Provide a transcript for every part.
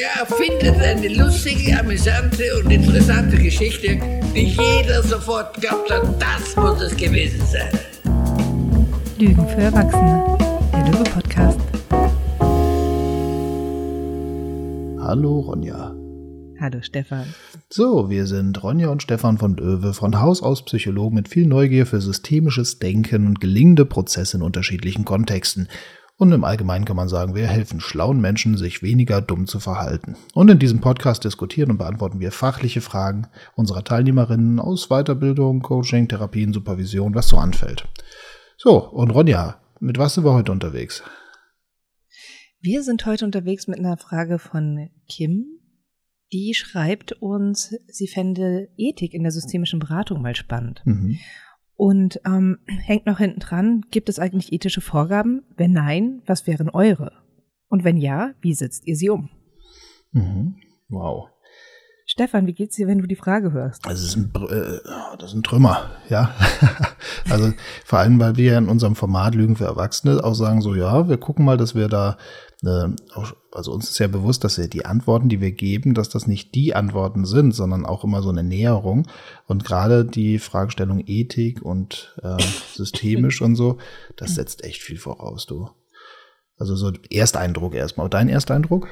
Der erfindet eine lustige, amüsante und interessante Geschichte, die jeder sofort glaubt hat, das muss es gewesen sein. Lügen für Erwachsene, der Löwe-Podcast. Hallo Ronja. Hallo Stefan. So, wir sind Ronja und Stefan von Löwe, von Haus aus Psychologen mit viel Neugier für systemisches Denken und gelingende Prozesse in unterschiedlichen Kontexten. Und im Allgemeinen kann man sagen, wir helfen schlauen Menschen, sich weniger dumm zu verhalten. Und in diesem Podcast diskutieren und beantworten wir fachliche Fragen unserer Teilnehmerinnen aus Weiterbildung, Coaching, Therapien, Supervision, was so anfällt. So, und Ronja, mit was sind wir heute unterwegs? Wir sind heute unterwegs mit einer Frage von Kim. Die schreibt uns, sie fände Ethik in der systemischen Beratung mal spannend. Mhm. Und ähm, hängt noch hinten dran, gibt es eigentlich ethische Vorgaben? Wenn nein, was wären eure? Und wenn ja, wie setzt ihr sie um? Mhm. Wow. Stefan, wie geht's dir, wenn du die Frage hörst? Das ist ein, äh, das ist ein Trümmer, ja. also vor allem, weil wir in unserem Format Lügen für Erwachsene auch sagen, so ja, wir gucken mal, dass wir da, also uns ist ja bewusst, dass wir die Antworten, die wir geben, dass das nicht die Antworten sind, sondern auch immer so eine Näherung. Und gerade die Fragestellung Ethik und äh, systemisch und so, das setzt echt viel voraus, du. Also so Ersteindruck erstmal. Dein Ersteindruck?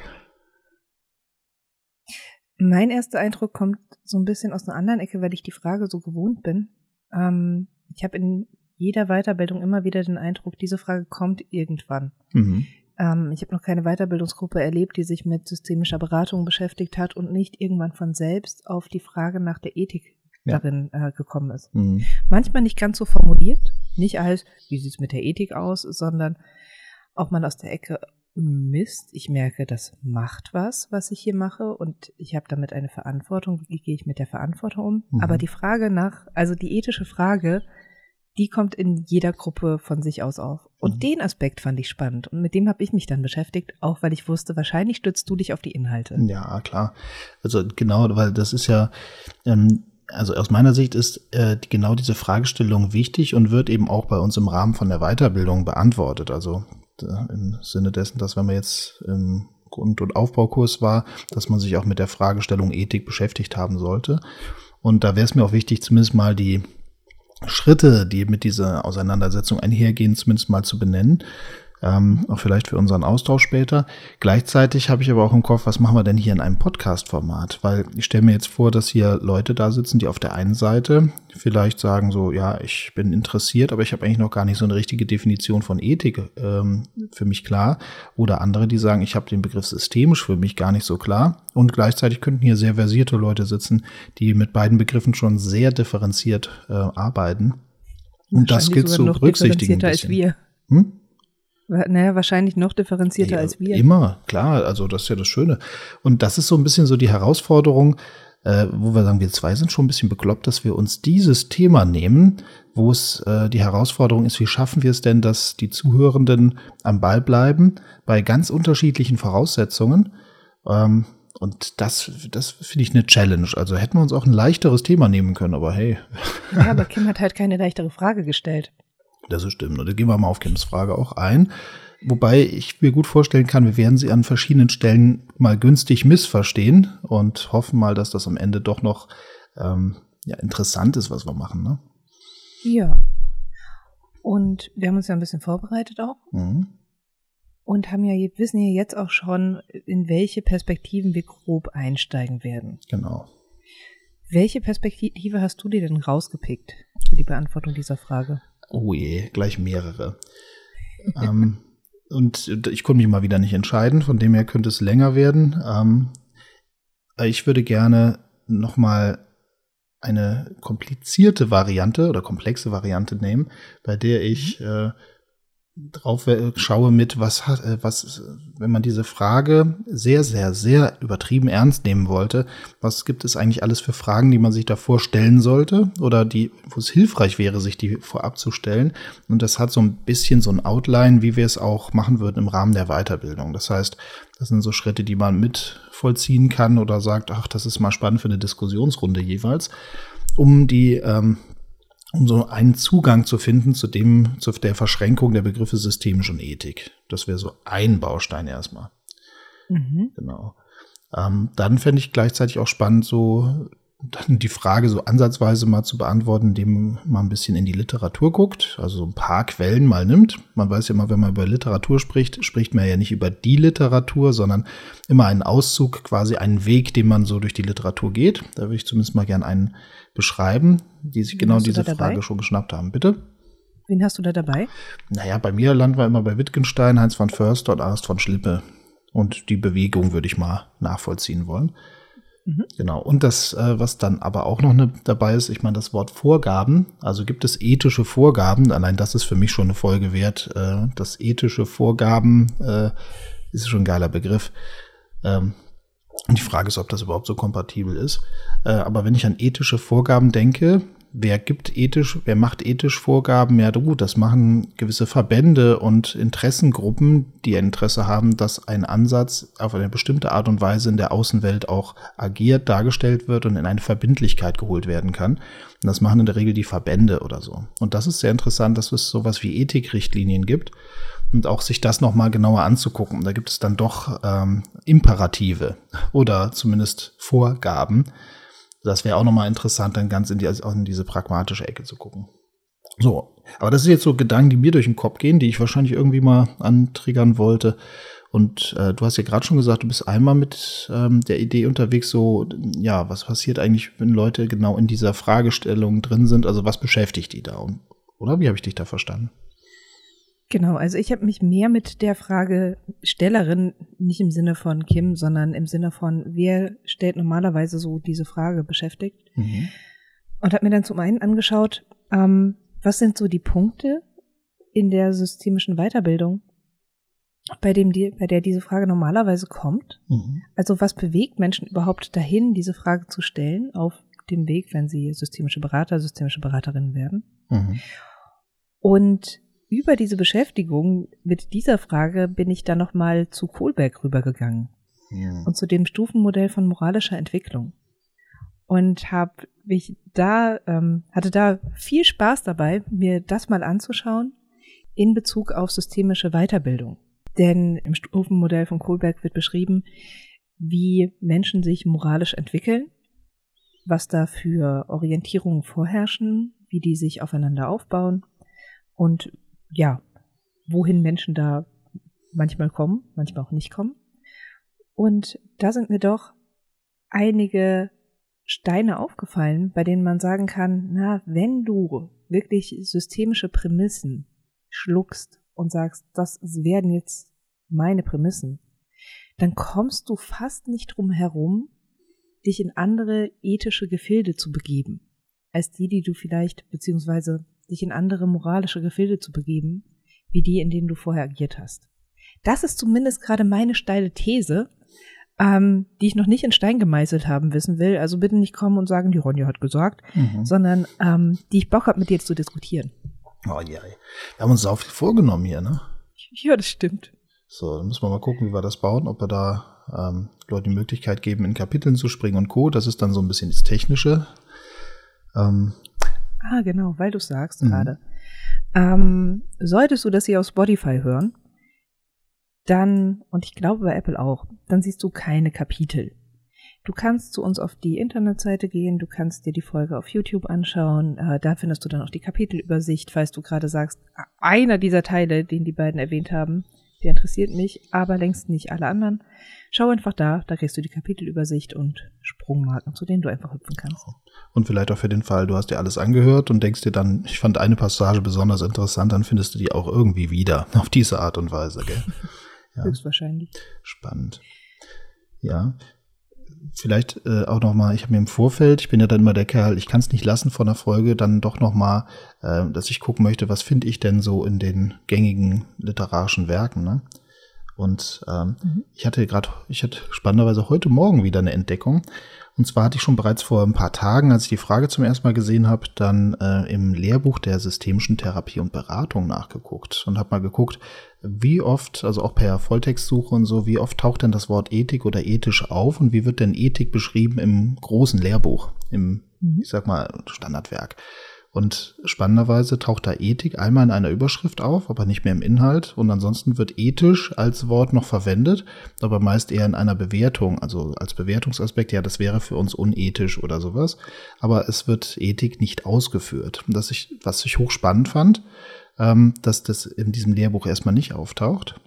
Mein erster Eindruck kommt so ein bisschen aus einer anderen Ecke, weil ich die Frage so gewohnt bin. Ähm, ich habe in jeder Weiterbildung immer wieder den Eindruck, diese Frage kommt irgendwann. Mhm. Ähm, ich habe noch keine Weiterbildungsgruppe erlebt, die sich mit systemischer Beratung beschäftigt hat und nicht irgendwann von selbst auf die Frage nach der Ethik ja. darin äh, gekommen ist. Mhm. Manchmal nicht ganz so formuliert, nicht als, wie sieht's mit der Ethik aus, sondern auch mal aus der Ecke, Mist, ich merke, das macht was, was ich hier mache und ich habe damit eine Verantwortung. Wie gehe ich mit der Verantwortung um? Mhm. Aber die Frage nach, also die ethische Frage, die kommt in jeder Gruppe von sich aus auf. Und mhm. den Aspekt fand ich spannend und mit dem habe ich mich dann beschäftigt, auch weil ich wusste, wahrscheinlich stützt du dich auf die Inhalte. Ja, klar. Also genau, weil das ist ja, ähm, also aus meiner Sicht ist äh, genau diese Fragestellung wichtig und wird eben auch bei uns im Rahmen von der Weiterbildung beantwortet. Also äh, im Sinne dessen, dass wenn man jetzt im Grund- und Aufbaukurs war, dass man sich auch mit der Fragestellung Ethik beschäftigt haben sollte. Und da wäre es mir auch wichtig, zumindest mal die Schritte, die mit dieser Auseinandersetzung einhergehen, zumindest mal zu benennen ähm, auch vielleicht für unseren Austausch später. Gleichzeitig habe ich aber auch im Kopf, was machen wir denn hier in einem Podcast-Format? Weil ich stelle mir jetzt vor, dass hier Leute da sitzen, die auf der einen Seite vielleicht sagen so, ja, ich bin interessiert, aber ich habe eigentlich noch gar nicht so eine richtige Definition von Ethik ähm, für mich klar. Oder andere, die sagen, ich habe den Begriff systemisch für mich gar nicht so klar. Und gleichzeitig könnten hier sehr versierte Leute sitzen, die mit beiden Begriffen schon sehr differenziert äh, arbeiten. Und das gilt zu berücksichtigen. Als wir. Hm? Naja, wahrscheinlich noch differenzierter ja, als wir. Immer, klar, also das ist ja das Schöne. Und das ist so ein bisschen so die Herausforderung, äh, wo wir sagen, wir zwei sind schon ein bisschen bekloppt, dass wir uns dieses Thema nehmen, wo es äh, die Herausforderung ist, wie schaffen wir es denn, dass die Zuhörenden am Ball bleiben bei ganz unterschiedlichen Voraussetzungen. Ähm, und das, das finde ich eine Challenge. Also hätten wir uns auch ein leichteres Thema nehmen können, aber hey. Ja, aber Kim hat halt keine leichtere Frage gestellt. Das ist stimmt. Und da gehen wir mal auf Kims Frage auch ein. Wobei ich mir gut vorstellen kann, wir werden sie an verschiedenen Stellen mal günstig missverstehen und hoffen mal, dass das am Ende doch noch ähm, ja, interessant ist, was wir machen. Ne? Ja. Und wir haben uns ja ein bisschen vorbereitet auch. Mhm. Und haben ja, wissen ja jetzt auch schon, in welche Perspektiven wir grob einsteigen werden. Genau. Welche Perspektive hast du dir denn rausgepickt für die Beantwortung dieser Frage? Oh je, gleich mehrere. ähm, und ich konnte mich mal wieder nicht entscheiden, von dem her könnte es länger werden. Ähm, ich würde gerne nochmal eine komplizierte Variante oder komplexe Variante nehmen, bei der ich äh, drauf schaue mit, was äh, was, wenn man diese Frage sehr, sehr, sehr übertrieben ernst nehmen wollte, was gibt es eigentlich alles für Fragen, die man sich davor stellen sollte oder die, wo es hilfreich wäre, sich die vorab zu stellen. Und das hat so ein bisschen so ein Outline, wie wir es auch machen würden im Rahmen der Weiterbildung. Das heißt, das sind so Schritte, die man mit vollziehen kann oder sagt, ach, das ist mal spannend für eine Diskussionsrunde jeweils, um die ähm, um so einen Zugang zu finden zu dem, zu der Verschränkung der Begriffe systemisch und Ethik. Das wäre so ein Baustein erstmal. Mhm. Genau. Ähm, dann fände ich gleichzeitig auch spannend, so dann die Frage so ansatzweise mal zu beantworten, indem man ein bisschen in die Literatur guckt, also ein paar Quellen mal nimmt. Man weiß ja immer, wenn man über Literatur spricht, spricht man ja nicht über die Literatur, sondern immer einen Auszug, quasi einen Weg, den man so durch die Literatur geht. Da würde ich zumindest mal gerne einen beschreiben, die sich genau diese Frage schon geschnappt haben. Bitte? Wen hast du da dabei? Naja, bei mir landen wir immer bei Wittgenstein, Heinz von Förster und Ernst von Schlippe. Und die Bewegung würde ich mal nachvollziehen wollen. Mhm. Genau. Und das, äh, was dann aber auch noch ne, dabei ist, ich meine, das Wort Vorgaben, also gibt es ethische Vorgaben, allein das ist für mich schon eine Folge wert. Äh, das ethische Vorgaben äh, ist schon ein geiler Begriff. Ähm, und die Frage ist, ob das überhaupt so kompatibel ist. Äh, aber wenn ich an ethische Vorgaben denke, wer gibt ethisch, wer macht ethisch Vorgaben? Ja, gut, das machen gewisse Verbände und Interessengruppen, die Interesse haben, dass ein Ansatz auf eine bestimmte Art und Weise in der Außenwelt auch agiert, dargestellt wird und in eine Verbindlichkeit geholt werden kann. Und das machen in der Regel die Verbände oder so. Und das ist sehr interessant, dass es sowas wie Ethikrichtlinien gibt und auch sich das nochmal genauer anzugucken. Da gibt es dann doch ähm, Imperative oder zumindest Vorgaben, das wäre auch nochmal interessant, dann ganz in, die, also in diese pragmatische Ecke zu gucken. So, aber das sind jetzt so Gedanken, die mir durch den Kopf gehen, die ich wahrscheinlich irgendwie mal antriggern wollte. Und äh, du hast ja gerade schon gesagt, du bist einmal mit ähm, der Idee unterwegs, so, ja, was passiert eigentlich, wenn Leute genau in dieser Fragestellung drin sind? Also was beschäftigt die da? Und, oder wie habe ich dich da verstanden? Genau, also ich habe mich mehr mit der Fragestellerin, nicht im Sinne von Kim, sondern im Sinne von, wer stellt normalerweise so diese Frage beschäftigt. Mhm. Und habe mir dann zum einen angeschaut, ähm, was sind so die Punkte in der systemischen Weiterbildung, bei dem die, bei der diese Frage normalerweise kommt. Mhm. Also was bewegt Menschen überhaupt dahin, diese Frage zu stellen auf dem Weg, wenn sie systemische Berater, systemische Beraterinnen werden. Mhm. Und über diese Beschäftigung mit dieser Frage bin ich dann nochmal zu Kohlberg rübergegangen ja. und zu dem Stufenmodell von moralischer Entwicklung und habe mich da ähm, hatte da viel Spaß dabei, mir das mal anzuschauen in Bezug auf systemische Weiterbildung. Denn im Stufenmodell von Kohlberg wird beschrieben, wie Menschen sich moralisch entwickeln, was da für Orientierungen vorherrschen, wie die sich aufeinander aufbauen und ja, wohin Menschen da manchmal kommen, manchmal auch nicht kommen. Und da sind mir doch einige Steine aufgefallen, bei denen man sagen kann, na, wenn du wirklich systemische Prämissen schluckst und sagst, das werden jetzt meine Prämissen, dann kommst du fast nicht drum herum, dich in andere ethische Gefilde zu begeben, als die, die du vielleicht, beziehungsweise dich in andere moralische Gefilde zu begeben, wie die, in denen du vorher agiert hast. Das ist zumindest gerade meine steile These, ähm, die ich noch nicht in Stein gemeißelt haben wissen will. Also bitte nicht kommen und sagen, die Ronja hat gesagt, mhm. sondern ähm, die ich Bock habe, mit dir zu diskutieren. Oh ja, wir haben uns auch viel vorgenommen hier, ne? Ja, das stimmt. So, dann müssen wir mal gucken, wie wir das bauen, ob wir da ähm, Leuten die Möglichkeit geben, in Kapiteln zu springen und Co. Das ist dann so ein bisschen das Technische. Ähm, Ah, genau, weil du sagst mhm. gerade. Ähm, solltest du das hier auf Spotify hören, dann, und ich glaube bei Apple auch, dann siehst du keine Kapitel. Du kannst zu uns auf die Internetseite gehen, du kannst dir die Folge auf YouTube anschauen, äh, da findest du dann auch die Kapitelübersicht, falls du gerade sagst, einer dieser Teile, den die beiden erwähnt haben, der interessiert mich, aber längst nicht alle anderen. Schau einfach da, da kriegst du die Kapitelübersicht und Sprungmarken, zu denen du einfach hüpfen kannst. Und vielleicht auch für den Fall, du hast dir alles angehört und denkst dir dann, ich fand eine Passage besonders interessant, dann findest du die auch irgendwie wieder auf diese Art und Weise, gell? Ja. Höchstwahrscheinlich. Spannend. Ja. Vielleicht äh, auch noch mal, ich habe mir im Vorfeld, ich bin ja dann immer der Kerl, ich kann es nicht lassen von der Folge, dann doch noch mal, äh, dass ich gucken möchte, was finde ich denn so in den gängigen literarischen Werken, ne? Und ähm, mhm. ich hatte gerade, ich hatte spannenderweise heute Morgen wieder eine Entdeckung. Und zwar hatte ich schon bereits vor ein paar Tagen, als ich die Frage zum ersten Mal gesehen habe, dann äh, im Lehrbuch der systemischen Therapie und Beratung nachgeguckt und habe mal geguckt, wie oft, also auch per Volltextsuche und so, wie oft taucht denn das Wort Ethik oder ethisch auf und wie wird denn Ethik beschrieben im großen Lehrbuch, im, mhm. ich sag mal, Standardwerk. Und spannenderweise taucht da Ethik einmal in einer Überschrift auf, aber nicht mehr im Inhalt. Und ansonsten wird ethisch als Wort noch verwendet, aber meist eher in einer Bewertung, also als Bewertungsaspekt, ja, das wäre für uns unethisch oder sowas. Aber es wird Ethik nicht ausgeführt. Und das ich, was ich hochspannend fand, ähm, dass das in diesem Lehrbuch erstmal nicht auftaucht.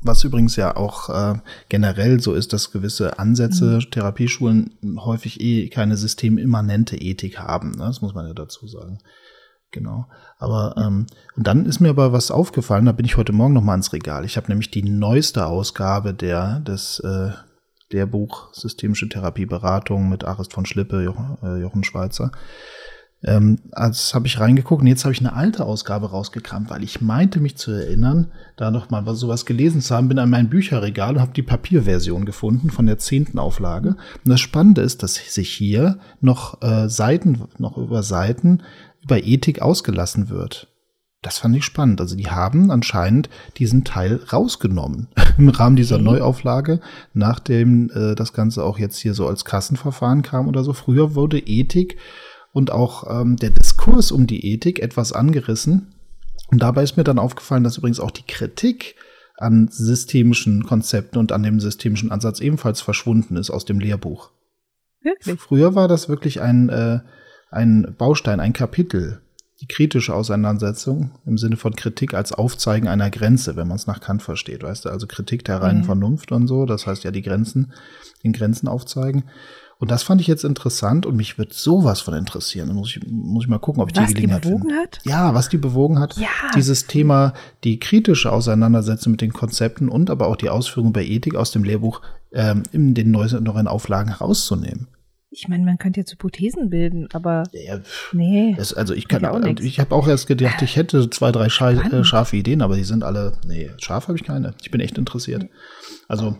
Was übrigens ja auch äh, generell so ist, dass gewisse Ansätze, mhm. Therapieschulen häufig eh keine systemimmanente Ethik haben. Ne? Das muss man ja dazu sagen. Genau. Aber ähm, und dann ist mir aber was aufgefallen, da bin ich heute Morgen noch mal ins Regal. Ich habe nämlich die neueste Ausgabe der des äh, der Buch Systemische Therapieberatung mit Arist von Schlippe, Jochen, äh, Jochen Schweizer. Ähm, als habe ich reingeguckt und jetzt habe ich eine alte Ausgabe rausgekramt, weil ich meinte mich zu erinnern, da noch mal was sowas gelesen zu haben, bin an mein Bücherregal und habe die Papierversion gefunden von der zehnten Auflage. Und das Spannende ist, dass sich hier noch äh, Seiten, noch über Seiten über Ethik ausgelassen wird. Das fand ich spannend. Also die haben anscheinend diesen Teil rausgenommen im Rahmen dieser okay. Neuauflage, nachdem äh, das Ganze auch jetzt hier so als Kassenverfahren kam oder so. Früher wurde Ethik und auch ähm, der Diskurs um die Ethik etwas angerissen. Und dabei ist mir dann aufgefallen, dass übrigens auch die Kritik an systemischen Konzepten und an dem systemischen Ansatz ebenfalls verschwunden ist aus dem Lehrbuch. Wirklich? Früher war das wirklich ein, äh, ein Baustein, ein Kapitel. Die kritische Auseinandersetzung im Sinne von Kritik als Aufzeigen einer Grenze, wenn man es nach Kant versteht, weißt du, also Kritik der reinen mhm. Vernunft und so, das heißt ja die Grenzen, den Grenzen aufzeigen. Und das fand ich jetzt interessant und mich wird sowas von interessieren. Da muss ich, muss ich mal gucken, ob ich was die Gelegenheit die bewogen finde. hat? Ja, was die bewogen hat. Ja. Dieses Thema, die kritische Auseinandersetzung mit den Konzepten und aber auch die Ausführung bei Ethik aus dem Lehrbuch ähm, in den neuen Auflagen herauszunehmen. Ich meine, man könnte jetzt Hypothesen bilden, aber ja, ja, nee. Das, also ich kann, auch ich habe auch erst gedacht, ich hätte zwei, drei scha äh, scharfe Ideen, aber die sind alle, nee, scharf habe ich keine. Ich bin echt interessiert. Also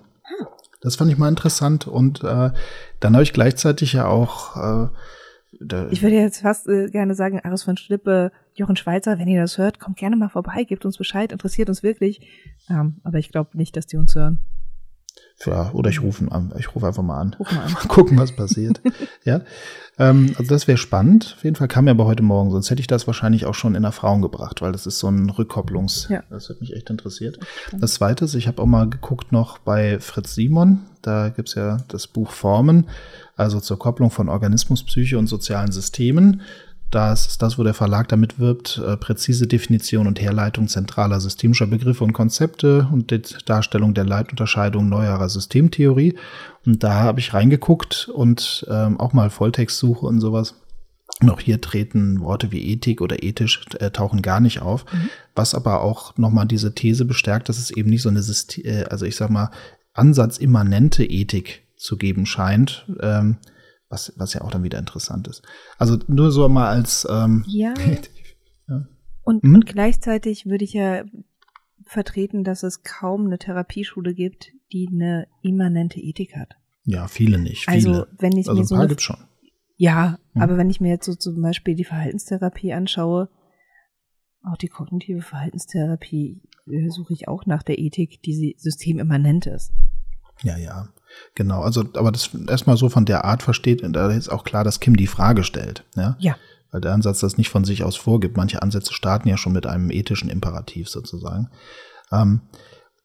das fand ich mal interessant und äh, dann habe ich gleichzeitig ja auch äh, ich würde jetzt fast äh, gerne sagen, Aris von Schlippe, Jochen Schweizer, wenn ihr das hört, kommt gerne mal vorbei, gebt uns Bescheid, interessiert uns wirklich. Ähm, aber ich glaube nicht, dass die uns hören. Ja, oder ich rufe an. Ich rufe einfach mal an. Ruf mal an. mal gucken, was passiert. ja. Ähm, also das wäre spannend. Auf jeden Fall kam mir aber heute Morgen, sonst hätte ich das wahrscheinlich auch schon in Erfahrung gebracht, weil das ist so ein Rückkopplungs. Ja. Das hat mich echt interessiert. Das zweite ist, ich habe auch mal geguckt noch bei Fritz Simon. Da gibt's ja das Buch Formen, also zur Kopplung von Organismus, Psyche und sozialen Systemen. Das ist das, wo der Verlag damit wirbt, äh, präzise Definition und Herleitung zentraler systemischer Begriffe und Konzepte und die Darstellung der Leitunterscheidung neuerer Systemtheorie. Und da habe ich reingeguckt und ähm, auch mal Volltextsuche und sowas. Und auch hier treten Worte wie Ethik oder ethisch äh, tauchen gar nicht auf, mhm. was aber auch nochmal diese These bestärkt, dass es eben nicht so eine, System, äh, also ich sag mal, ansatzimmanente Ethik zu geben scheint. Ähm, was, was ja auch dann wieder interessant ist. Also nur so mal als ähm, ja. ja. Und, hm? und gleichzeitig würde ich ja vertreten, dass es kaum eine Therapieschule gibt, die eine immanente Ethik hat. Ja, viele nicht. Viele. Also wenn ich also mir so ein paar gibt's schon. Ja, hm. aber wenn ich mir jetzt so zum Beispiel die Verhaltenstherapie anschaue, auch die kognitive Verhaltenstherapie, äh, suche ich auch nach der Ethik, die systemimmanent ist. Ja, ja. Genau, also, aber das erstmal so von der Art versteht, da ist auch klar, dass Kim die Frage stellt. Ja. ja. Weil der Ansatz das nicht von sich aus vorgibt. Manche Ansätze starten ja schon mit einem ethischen Imperativ sozusagen. Ähm,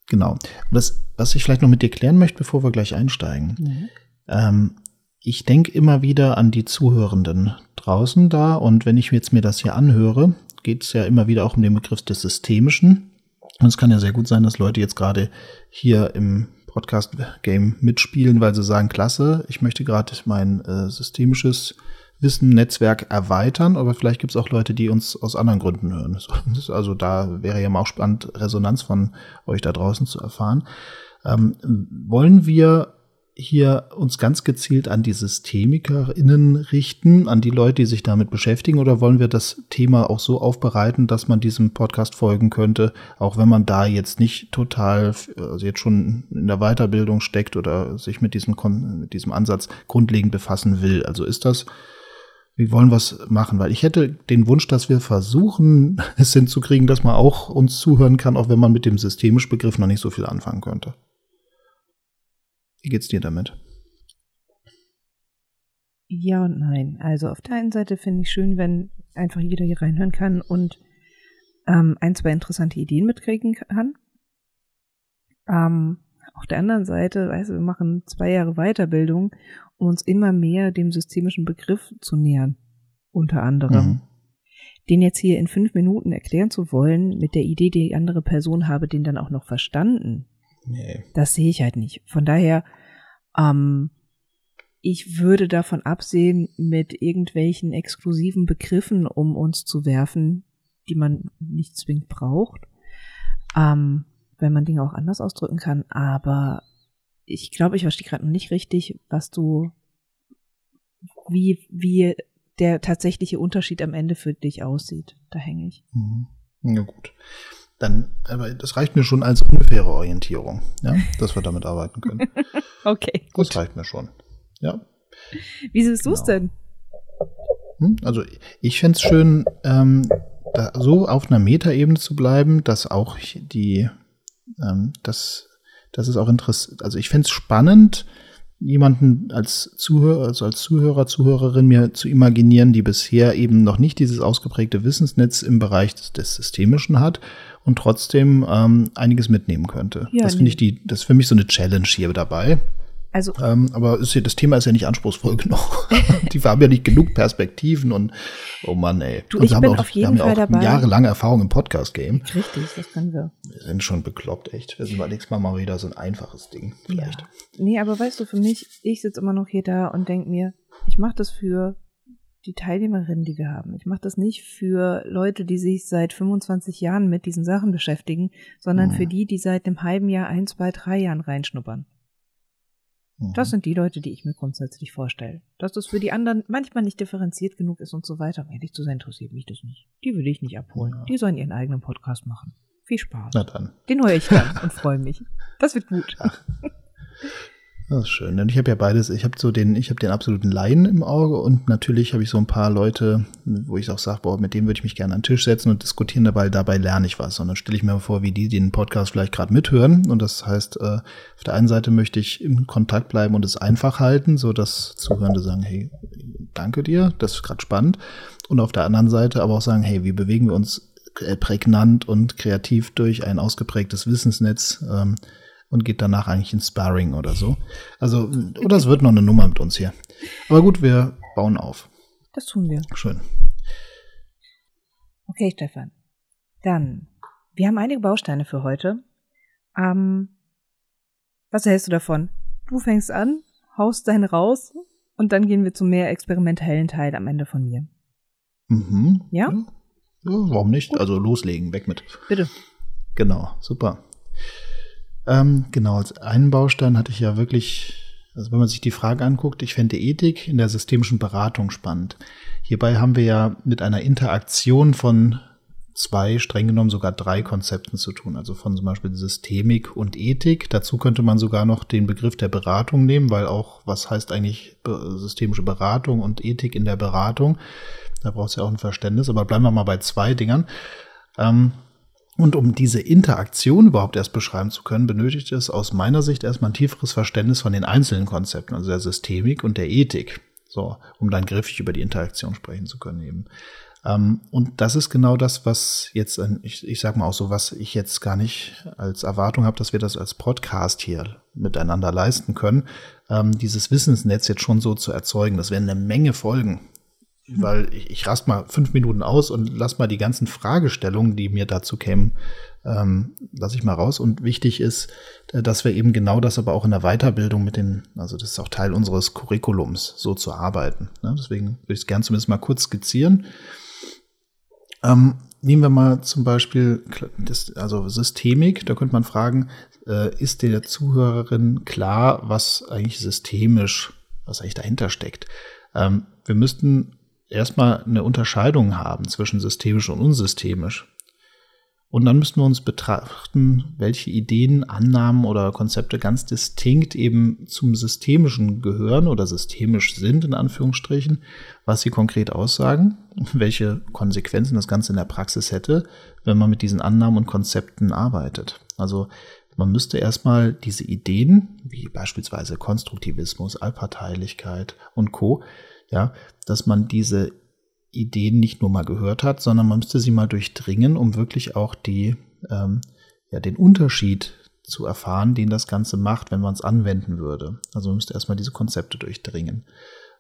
genau. Das, was ich vielleicht noch mit dir klären möchte, bevor wir gleich einsteigen. Mhm. Ähm, ich denke immer wieder an die Zuhörenden draußen da und wenn ich jetzt mir das hier anhöre, geht es ja immer wieder auch um den Begriff des Systemischen. Und es kann ja sehr gut sein, dass Leute jetzt gerade hier im Podcast-Game mitspielen, weil sie sagen, klasse, ich möchte gerade mein äh, systemisches Wissen, Netzwerk erweitern, aber vielleicht gibt es auch Leute, die uns aus anderen Gründen hören. Also da wäre ja mal auch spannend, Resonanz von euch da draußen zu erfahren. Ähm, wollen wir hier uns ganz gezielt an die SystemikerInnen richten, an die Leute, die sich damit beschäftigen, oder wollen wir das Thema auch so aufbereiten, dass man diesem Podcast folgen könnte, auch wenn man da jetzt nicht total, also jetzt schon in der Weiterbildung steckt oder sich mit diesem, mit diesem Ansatz grundlegend befassen will? Also ist das, wie wollen wir es machen? Weil ich hätte den Wunsch, dass wir versuchen, es hinzukriegen, dass man auch uns zuhören kann, auch wenn man mit dem systemisch Begriff noch nicht so viel anfangen könnte. Wie geht's dir damit? Ja und nein. Also auf der einen Seite finde ich schön, wenn einfach jeder hier reinhören kann und ähm, ein, zwei interessante Ideen mitkriegen kann. Ähm, auf der anderen Seite, weißt du, wir machen zwei Jahre Weiterbildung, um uns immer mehr dem systemischen Begriff zu nähern. Unter anderem. Mhm. Den jetzt hier in fünf Minuten erklären zu wollen, mit der Idee, die andere Person habe, den dann auch noch verstanden. Nee. Das sehe ich halt nicht. Von daher, ähm, ich würde davon absehen, mit irgendwelchen exklusiven Begriffen um uns zu werfen, die man nicht zwingend braucht. Ähm, wenn man Dinge auch anders ausdrücken kann. Aber ich glaube, ich verstehe gerade noch nicht richtig, was du, wie, wie der tatsächliche Unterschied am Ende für dich aussieht. Da hänge ich. Mhm. Ja, gut. Dann, aber das reicht mir schon als ungefähre Orientierung, ja, dass wir damit arbeiten können. okay, gut. Das reicht mir schon. Ja. Wie siehst du es genau. denn? Hm? Also ich fände es schön, ähm, so auf einer Metaebene zu bleiben, dass auch die ähm, das, das ist auch interessant. Also ich fände es spannend, jemanden als Zuhörer, also als Zuhörer, Zuhörerin mir zu imaginieren, die bisher eben noch nicht dieses ausgeprägte Wissensnetz im Bereich des, des Systemischen hat und trotzdem ähm, einiges mitnehmen könnte. Ja, das finde ich die, das ist für mich so eine Challenge hier dabei. Also, ähm, aber ist ja, das Thema ist ja nicht anspruchsvoll genug. die haben ja nicht genug Perspektiven und oh Mann, ey. Du, ich bin auch, auf jeden Fall ja dabei. Jahrelange Erfahrung im Podcast-Game. Richtig, das können wir. Wir sind schon bekloppt, echt. Wir sind mal nächstes Mal mal wieder so ein einfaches Ding, vielleicht. Ja. Nee, aber weißt du, für mich, ich sitze immer noch hier da und denke mir, ich mache das für die Teilnehmerinnen, die wir haben. Ich mache das nicht für Leute, die sich seit 25 Jahren mit diesen Sachen beschäftigen, sondern mhm. für die, die seit einem halben Jahr, ein, zwei, drei Jahren reinschnuppern. Das mhm. sind die Leute, die ich mir grundsätzlich vorstelle. Dass das für die anderen manchmal nicht differenziert genug ist und so weiter. Um ehrlich zu sein, interessiert mich das nicht. Die will ich nicht abholen. Ja. Die sollen ihren eigenen Podcast machen. Viel Spaß. Na dann. Den höre ich dann und freue mich. Das wird gut. Ja. Das ist schön. Denn ich habe ja beides, ich habe so den, ich habe den absoluten Laien im Auge und natürlich habe ich so ein paar Leute, wo ich auch sage, boah, mit denen würde ich mich gerne an den Tisch setzen und diskutieren dabei, dabei lerne ich was. Und dann stelle ich mir vor, wie die den Podcast vielleicht gerade mithören. Und das heißt, äh, auf der einen Seite möchte ich im Kontakt bleiben und es einfach halten, so dass Zuhörende sagen, hey, danke dir, das ist gerade spannend. Und auf der anderen Seite aber auch sagen, hey, wie bewegen wir uns äh, prägnant und kreativ durch ein ausgeprägtes Wissensnetz. Ähm, und geht danach eigentlich ins Sparring oder so. Also, oder es wird noch eine Nummer mit uns hier. Aber gut, wir bauen auf. Das tun wir. Schön. Okay, Stefan. Dann, wir haben einige Bausteine für heute. Ähm, was hältst du davon? Du fängst an, haust deinen raus und dann gehen wir zum mehr experimentellen Teil am Ende von mir. Mhm. Ja? ja. Warum nicht? Gut. Also loslegen, weg mit. Bitte. Genau, super. Ähm, genau, als einen Baustein hatte ich ja wirklich, also wenn man sich die Frage anguckt, ich fände Ethik in der systemischen Beratung spannend. Hierbei haben wir ja mit einer Interaktion von zwei, streng genommen sogar drei Konzepten zu tun. Also von zum Beispiel Systemik und Ethik. Dazu könnte man sogar noch den Begriff der Beratung nehmen, weil auch, was heißt eigentlich systemische Beratung und Ethik in der Beratung? Da braucht es ja auch ein Verständnis. Aber bleiben wir mal bei zwei Dingern. Ähm, und um diese Interaktion überhaupt erst beschreiben zu können, benötigt es aus meiner Sicht erstmal ein tieferes Verständnis von den einzelnen Konzepten, also der Systemik und der Ethik. So, um dann griffig über die Interaktion sprechen zu können eben. Ähm, und das ist genau das, was jetzt, ich, ich sag mal auch so, was ich jetzt gar nicht als Erwartung habe, dass wir das als Podcast hier miteinander leisten können, ähm, dieses Wissensnetz jetzt schon so zu erzeugen. Das werden eine Menge Folgen weil ich, ich rast mal fünf Minuten aus und lass mal die ganzen Fragestellungen, die mir dazu kämen, ähm, lasse ich mal raus. Und wichtig ist, äh, dass wir eben genau das aber auch in der Weiterbildung mit den, also das ist auch Teil unseres Curriculums, so zu arbeiten. Ne? Deswegen würde ich es gerne zumindest mal kurz skizzieren. Ähm, nehmen wir mal zum Beispiel, das, also Systemik, da könnte man fragen, äh, ist der Zuhörerin klar, was eigentlich systemisch, was eigentlich dahinter steckt? Ähm, wir müssten erstmal eine Unterscheidung haben zwischen systemisch und unsystemisch. Und dann müssen wir uns betrachten, welche Ideen, Annahmen oder Konzepte ganz distinkt eben zum Systemischen gehören oder systemisch sind, in Anführungsstrichen, was sie konkret aussagen, welche Konsequenzen das Ganze in der Praxis hätte, wenn man mit diesen Annahmen und Konzepten arbeitet. Also Man müsste erstmal diese Ideen, wie beispielsweise Konstruktivismus, Allparteilichkeit und Co., ja, dass man diese Ideen nicht nur mal gehört hat, sondern man müsste sie mal durchdringen, um wirklich auch die, ähm, ja, den Unterschied zu erfahren, den das Ganze macht, wenn man es anwenden würde. Also man müsste erstmal diese Konzepte durchdringen.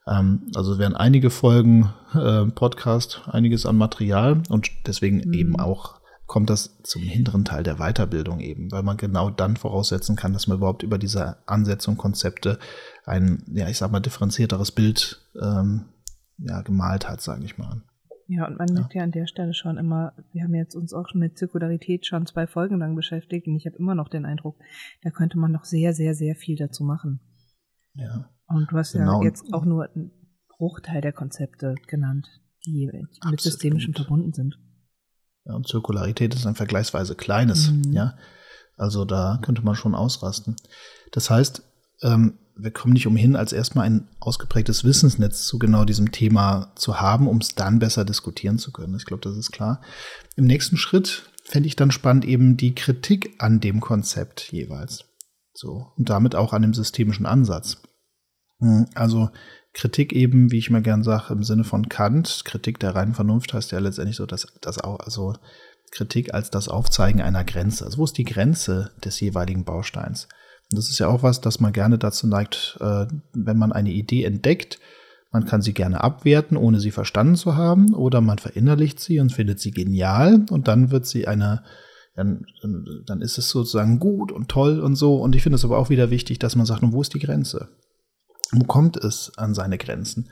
Ähm, also es wären einige Folgen äh, Podcast, einiges an Material und deswegen mhm. eben auch kommt das zum hinteren Teil der Weiterbildung eben, weil man genau dann voraussetzen kann, dass man überhaupt über diese Ansätze und Konzepte ein, ja, ich sag mal, differenzierteres Bild ähm, ja, gemalt hat, sage ich mal. Ja, und man ja. merkt ja an der Stelle schon immer, wir haben jetzt uns auch schon mit Zirkularität schon zwei Folgen lang beschäftigt und ich habe immer noch den Eindruck, da könnte man noch sehr, sehr, sehr viel dazu machen. Ja. Und du hast genau. ja jetzt auch nur einen Bruchteil der Konzepte genannt, die Absolut. mit systemischen verbunden sind. Ja, und Zirkularität ist ein vergleichsweise kleines, mhm. ja. Also da könnte man schon ausrasten. Das heißt, ähm, wir kommen nicht umhin, als erstmal ein ausgeprägtes Wissensnetz zu genau diesem Thema zu haben, um es dann besser diskutieren zu können. Ich glaube, das ist klar. Im nächsten Schritt fände ich dann spannend eben die Kritik an dem Konzept jeweils. So. Und damit auch an dem systemischen Ansatz. Hm, also Kritik eben, wie ich mal gern sage, im Sinne von Kant, Kritik der reinen Vernunft heißt ja letztendlich so, dass das auch, also Kritik als das Aufzeigen einer Grenze. Also wo ist die Grenze des jeweiligen Bausteins? Und das ist ja auch was, dass man gerne dazu neigt, äh, wenn man eine Idee entdeckt, man kann sie gerne abwerten, ohne sie verstanden zu haben, oder man verinnerlicht sie und findet sie genial und dann wird sie eine, dann, dann ist es sozusagen gut und toll und so. Und ich finde es aber auch wieder wichtig, dass man sagt, wo ist die Grenze? Kommt es an seine Grenzen?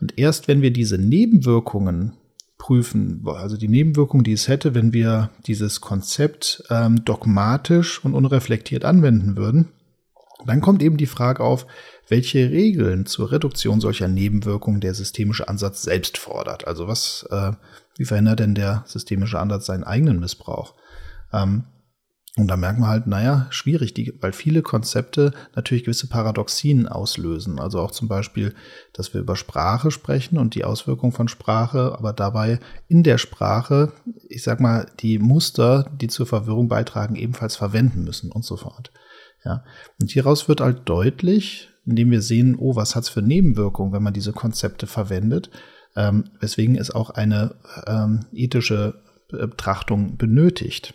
Und erst wenn wir diese Nebenwirkungen prüfen, also die Nebenwirkungen, die es hätte, wenn wir dieses Konzept ähm, dogmatisch und unreflektiert anwenden würden, dann kommt eben die Frage auf, welche Regeln zur Reduktion solcher Nebenwirkungen der systemische Ansatz selbst fordert. Also was, äh, wie verhindert denn der systemische Ansatz seinen eigenen Missbrauch? Ähm, und da merkt man halt, naja, schwierig, die, weil viele Konzepte natürlich gewisse Paradoxien auslösen. Also auch zum Beispiel, dass wir über Sprache sprechen und die Auswirkungen von Sprache, aber dabei in der Sprache, ich sag mal, die Muster, die zur Verwirrung beitragen, ebenfalls verwenden müssen und so fort. Ja. Und hieraus wird halt deutlich, indem wir sehen, oh, was hat's für Nebenwirkungen, wenn man diese Konzepte verwendet, ähm, weswegen es auch eine ähm, ethische Betrachtung benötigt.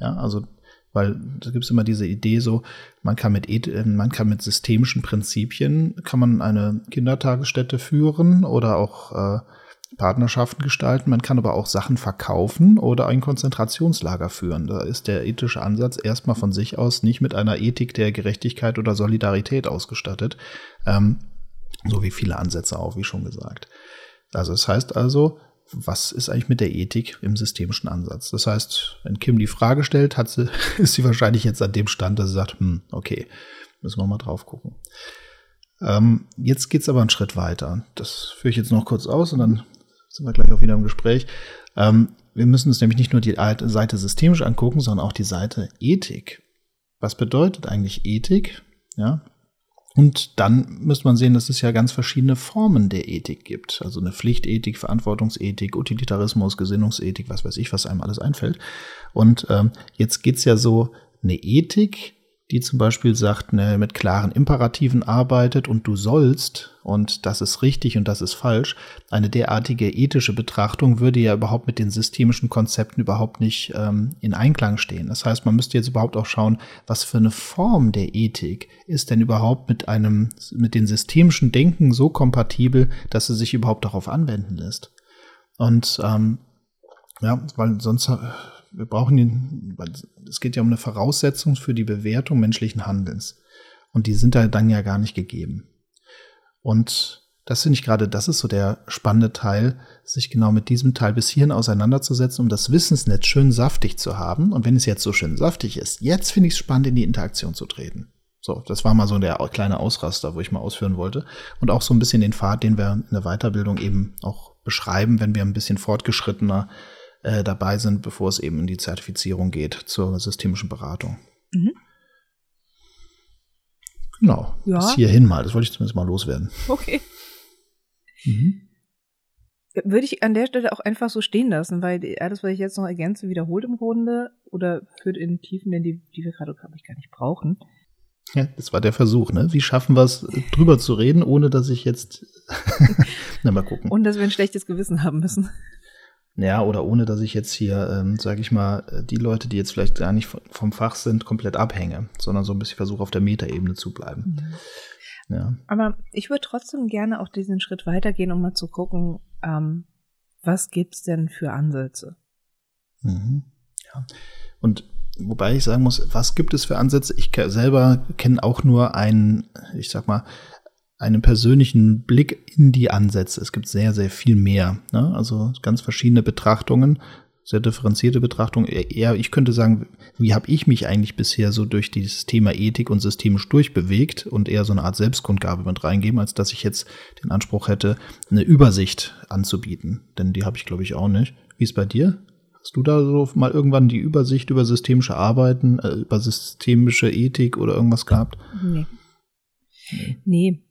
Ja, also weil da gibt es immer diese Idee so, man kann mit äh, man kann mit systemischen Prinzipien kann man eine Kindertagesstätte führen oder auch äh, Partnerschaften gestalten. Man kann aber auch Sachen verkaufen oder ein Konzentrationslager führen. Da ist der ethische Ansatz erstmal von sich aus nicht mit einer Ethik der Gerechtigkeit oder Solidarität ausgestattet, ähm, so wie viele Ansätze auch, wie schon gesagt. Also es das heißt also, was ist eigentlich mit der Ethik im systemischen Ansatz? Das heißt, wenn Kim die Frage stellt, hat sie, ist sie wahrscheinlich jetzt an dem Stand, dass sie sagt, hm, okay, müssen wir mal drauf gucken. Ähm, jetzt geht's aber einen Schritt weiter. Das führe ich jetzt noch kurz aus und dann sind wir gleich auch wieder im Gespräch. Ähm, wir müssen uns nämlich nicht nur die Seite systemisch angucken, sondern auch die Seite Ethik. Was bedeutet eigentlich Ethik? Ja, und dann müsste man sehen, dass es ja ganz verschiedene Formen der Ethik gibt. Also eine Pflichtethik, Verantwortungsethik, Utilitarismus, Gesinnungsethik, was weiß ich, was einem alles einfällt. Und ähm, jetzt geht's ja so, eine Ethik die zum Beispiel sagt, ne, mit klaren Imperativen arbeitet und du sollst und das ist richtig und das ist falsch. Eine derartige ethische Betrachtung würde ja überhaupt mit den systemischen Konzepten überhaupt nicht ähm, in Einklang stehen. Das heißt, man müsste jetzt überhaupt auch schauen, was für eine Form der Ethik ist denn überhaupt mit einem, mit den systemischen Denken so kompatibel, dass sie sich überhaupt darauf anwenden lässt. Und ähm, ja, weil sonst wir brauchen den, es geht ja um eine Voraussetzung für die Bewertung menschlichen Handelns. Und die sind da dann ja gar nicht gegeben. Und das finde ich gerade, das ist so der spannende Teil, sich genau mit diesem Teil bis hierhin auseinanderzusetzen, um das Wissensnetz schön saftig zu haben. Und wenn es jetzt so schön saftig ist, jetzt finde ich es spannend, in die Interaktion zu treten. So, das war mal so der kleine Ausraster, wo ich mal ausführen wollte. Und auch so ein bisschen den Pfad, den wir in der Weiterbildung eben auch beschreiben, wenn wir ein bisschen fortgeschrittener äh, dabei sind, bevor es eben in die Zertifizierung geht zur systemischen Beratung. Mhm. Genau. Ja. Bis hierhin mal. Das wollte ich zumindest mal loswerden. Okay. Mhm. Würde ich an der Stelle auch einfach so stehen lassen, weil alles, was ich jetzt noch ergänze, wiederholt im Grunde oder führt in Tiefen, die, die wir gerade, glaube ich, gar nicht brauchen. Ja, das war der Versuch, ne? Wie schaffen wir es, drüber zu reden, ohne dass ich jetzt. Na, mal gucken. Und dass wir ein schlechtes Gewissen haben müssen. Ja, oder ohne dass ich jetzt hier, ähm, sage ich mal, die Leute, die jetzt vielleicht gar nicht vom Fach sind, komplett abhänge, sondern so ein bisschen versuche, auf der Metaebene zu bleiben. Ja. ja. Aber ich würde trotzdem gerne auch diesen Schritt weitergehen, um mal zu gucken, ähm, was gibt's denn für Ansätze? Mhm. Ja. Und wobei ich sagen muss, was gibt es für Ansätze? Ich selber kenne auch nur einen, ich sag mal, einen persönlichen Blick in die Ansätze. Es gibt sehr, sehr viel mehr. Ne? Also ganz verschiedene Betrachtungen, sehr differenzierte Betrachtungen. Eher, ich könnte sagen, wie habe ich mich eigentlich bisher so durch dieses Thema Ethik und systemisch durchbewegt und eher so eine Art Selbstkundgabe mit reingeben, als dass ich jetzt den Anspruch hätte, eine Übersicht anzubieten. Denn die habe ich, glaube ich, auch nicht. Wie ist bei dir? Hast du da so mal irgendwann die Übersicht über systemische Arbeiten, äh, über systemische Ethik oder irgendwas gehabt? Nee. Nee.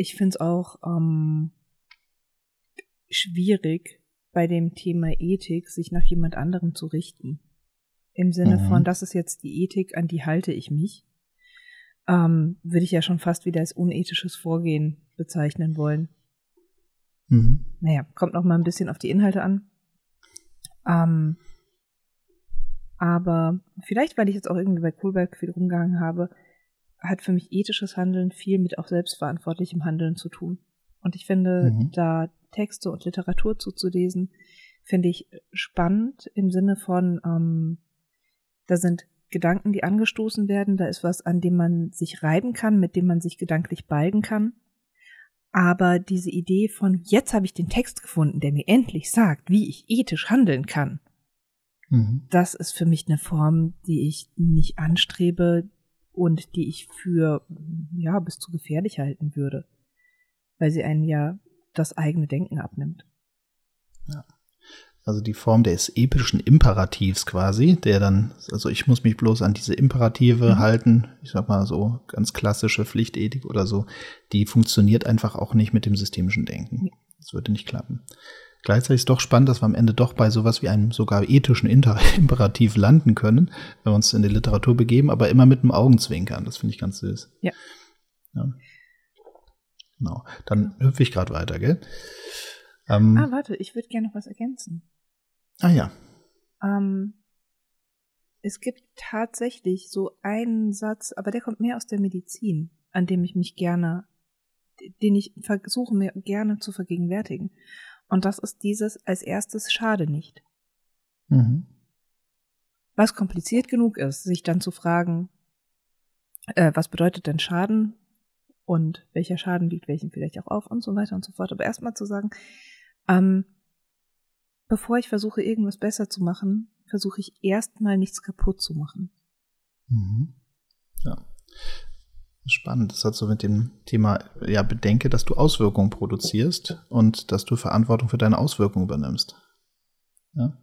Ich finde es auch ähm, schwierig, bei dem Thema Ethik sich nach jemand anderem zu richten. Im Sinne mhm. von, das ist jetzt die Ethik, an die halte ich mich. Ähm, würde ich ja schon fast wieder als unethisches Vorgehen bezeichnen wollen. Mhm. Naja, kommt noch mal ein bisschen auf die Inhalte an. Ähm, aber vielleicht, weil ich jetzt auch irgendwie bei Kohlberg viel rumgegangen habe, hat für mich ethisches Handeln viel mit auch selbstverantwortlichem Handeln zu tun. Und ich finde, mhm. da Texte und Literatur zuzulesen, finde ich spannend im Sinne von, ähm, da sind Gedanken, die angestoßen werden, da ist was, an dem man sich reiben kann, mit dem man sich gedanklich balgen kann. Aber diese Idee von, jetzt habe ich den Text gefunden, der mir endlich sagt, wie ich ethisch handeln kann, mhm. das ist für mich eine Form, die ich nicht anstrebe, und die ich für ja bis zu gefährlich halten würde, weil sie einen ja das eigene Denken abnimmt. Ja. Also die Form des epischen Imperativs quasi, der dann, also ich muss mich bloß an diese Imperative mhm. halten, ich sag mal so ganz klassische Pflichtethik oder so, die funktioniert einfach auch nicht mit dem systemischen Denken. Das würde nicht klappen. Gleichzeitig ist es doch spannend, dass wir am Ende doch bei sowas wie einem sogar ethischen Inter Imperativ landen können, wenn wir uns in die Literatur begeben, aber immer mit einem Augenzwinkern. Das finde ich ganz süß. Ja. ja. Genau. Dann hüpfe ich gerade weiter, gell? Ähm, ah, warte, ich würde gerne noch was ergänzen. Ah ja. Ähm, es gibt tatsächlich so einen Satz, aber der kommt mehr aus der Medizin, an dem ich mich gerne, den ich versuche mir gerne zu vergegenwärtigen. Und das ist dieses als erstes schade nicht. Mhm. Was kompliziert genug ist, sich dann zu fragen, äh, was bedeutet denn Schaden und welcher Schaden liegt welchen vielleicht auch auf und so weiter und so fort. Aber erstmal zu sagen, ähm, bevor ich versuche, irgendwas besser zu machen, versuche ich erstmal nichts kaputt zu machen. Mhm. Ja. Spannend. Das hat so mit dem Thema, ja, bedenke, dass du Auswirkungen produzierst und dass du Verantwortung für deine Auswirkungen übernimmst. Ja,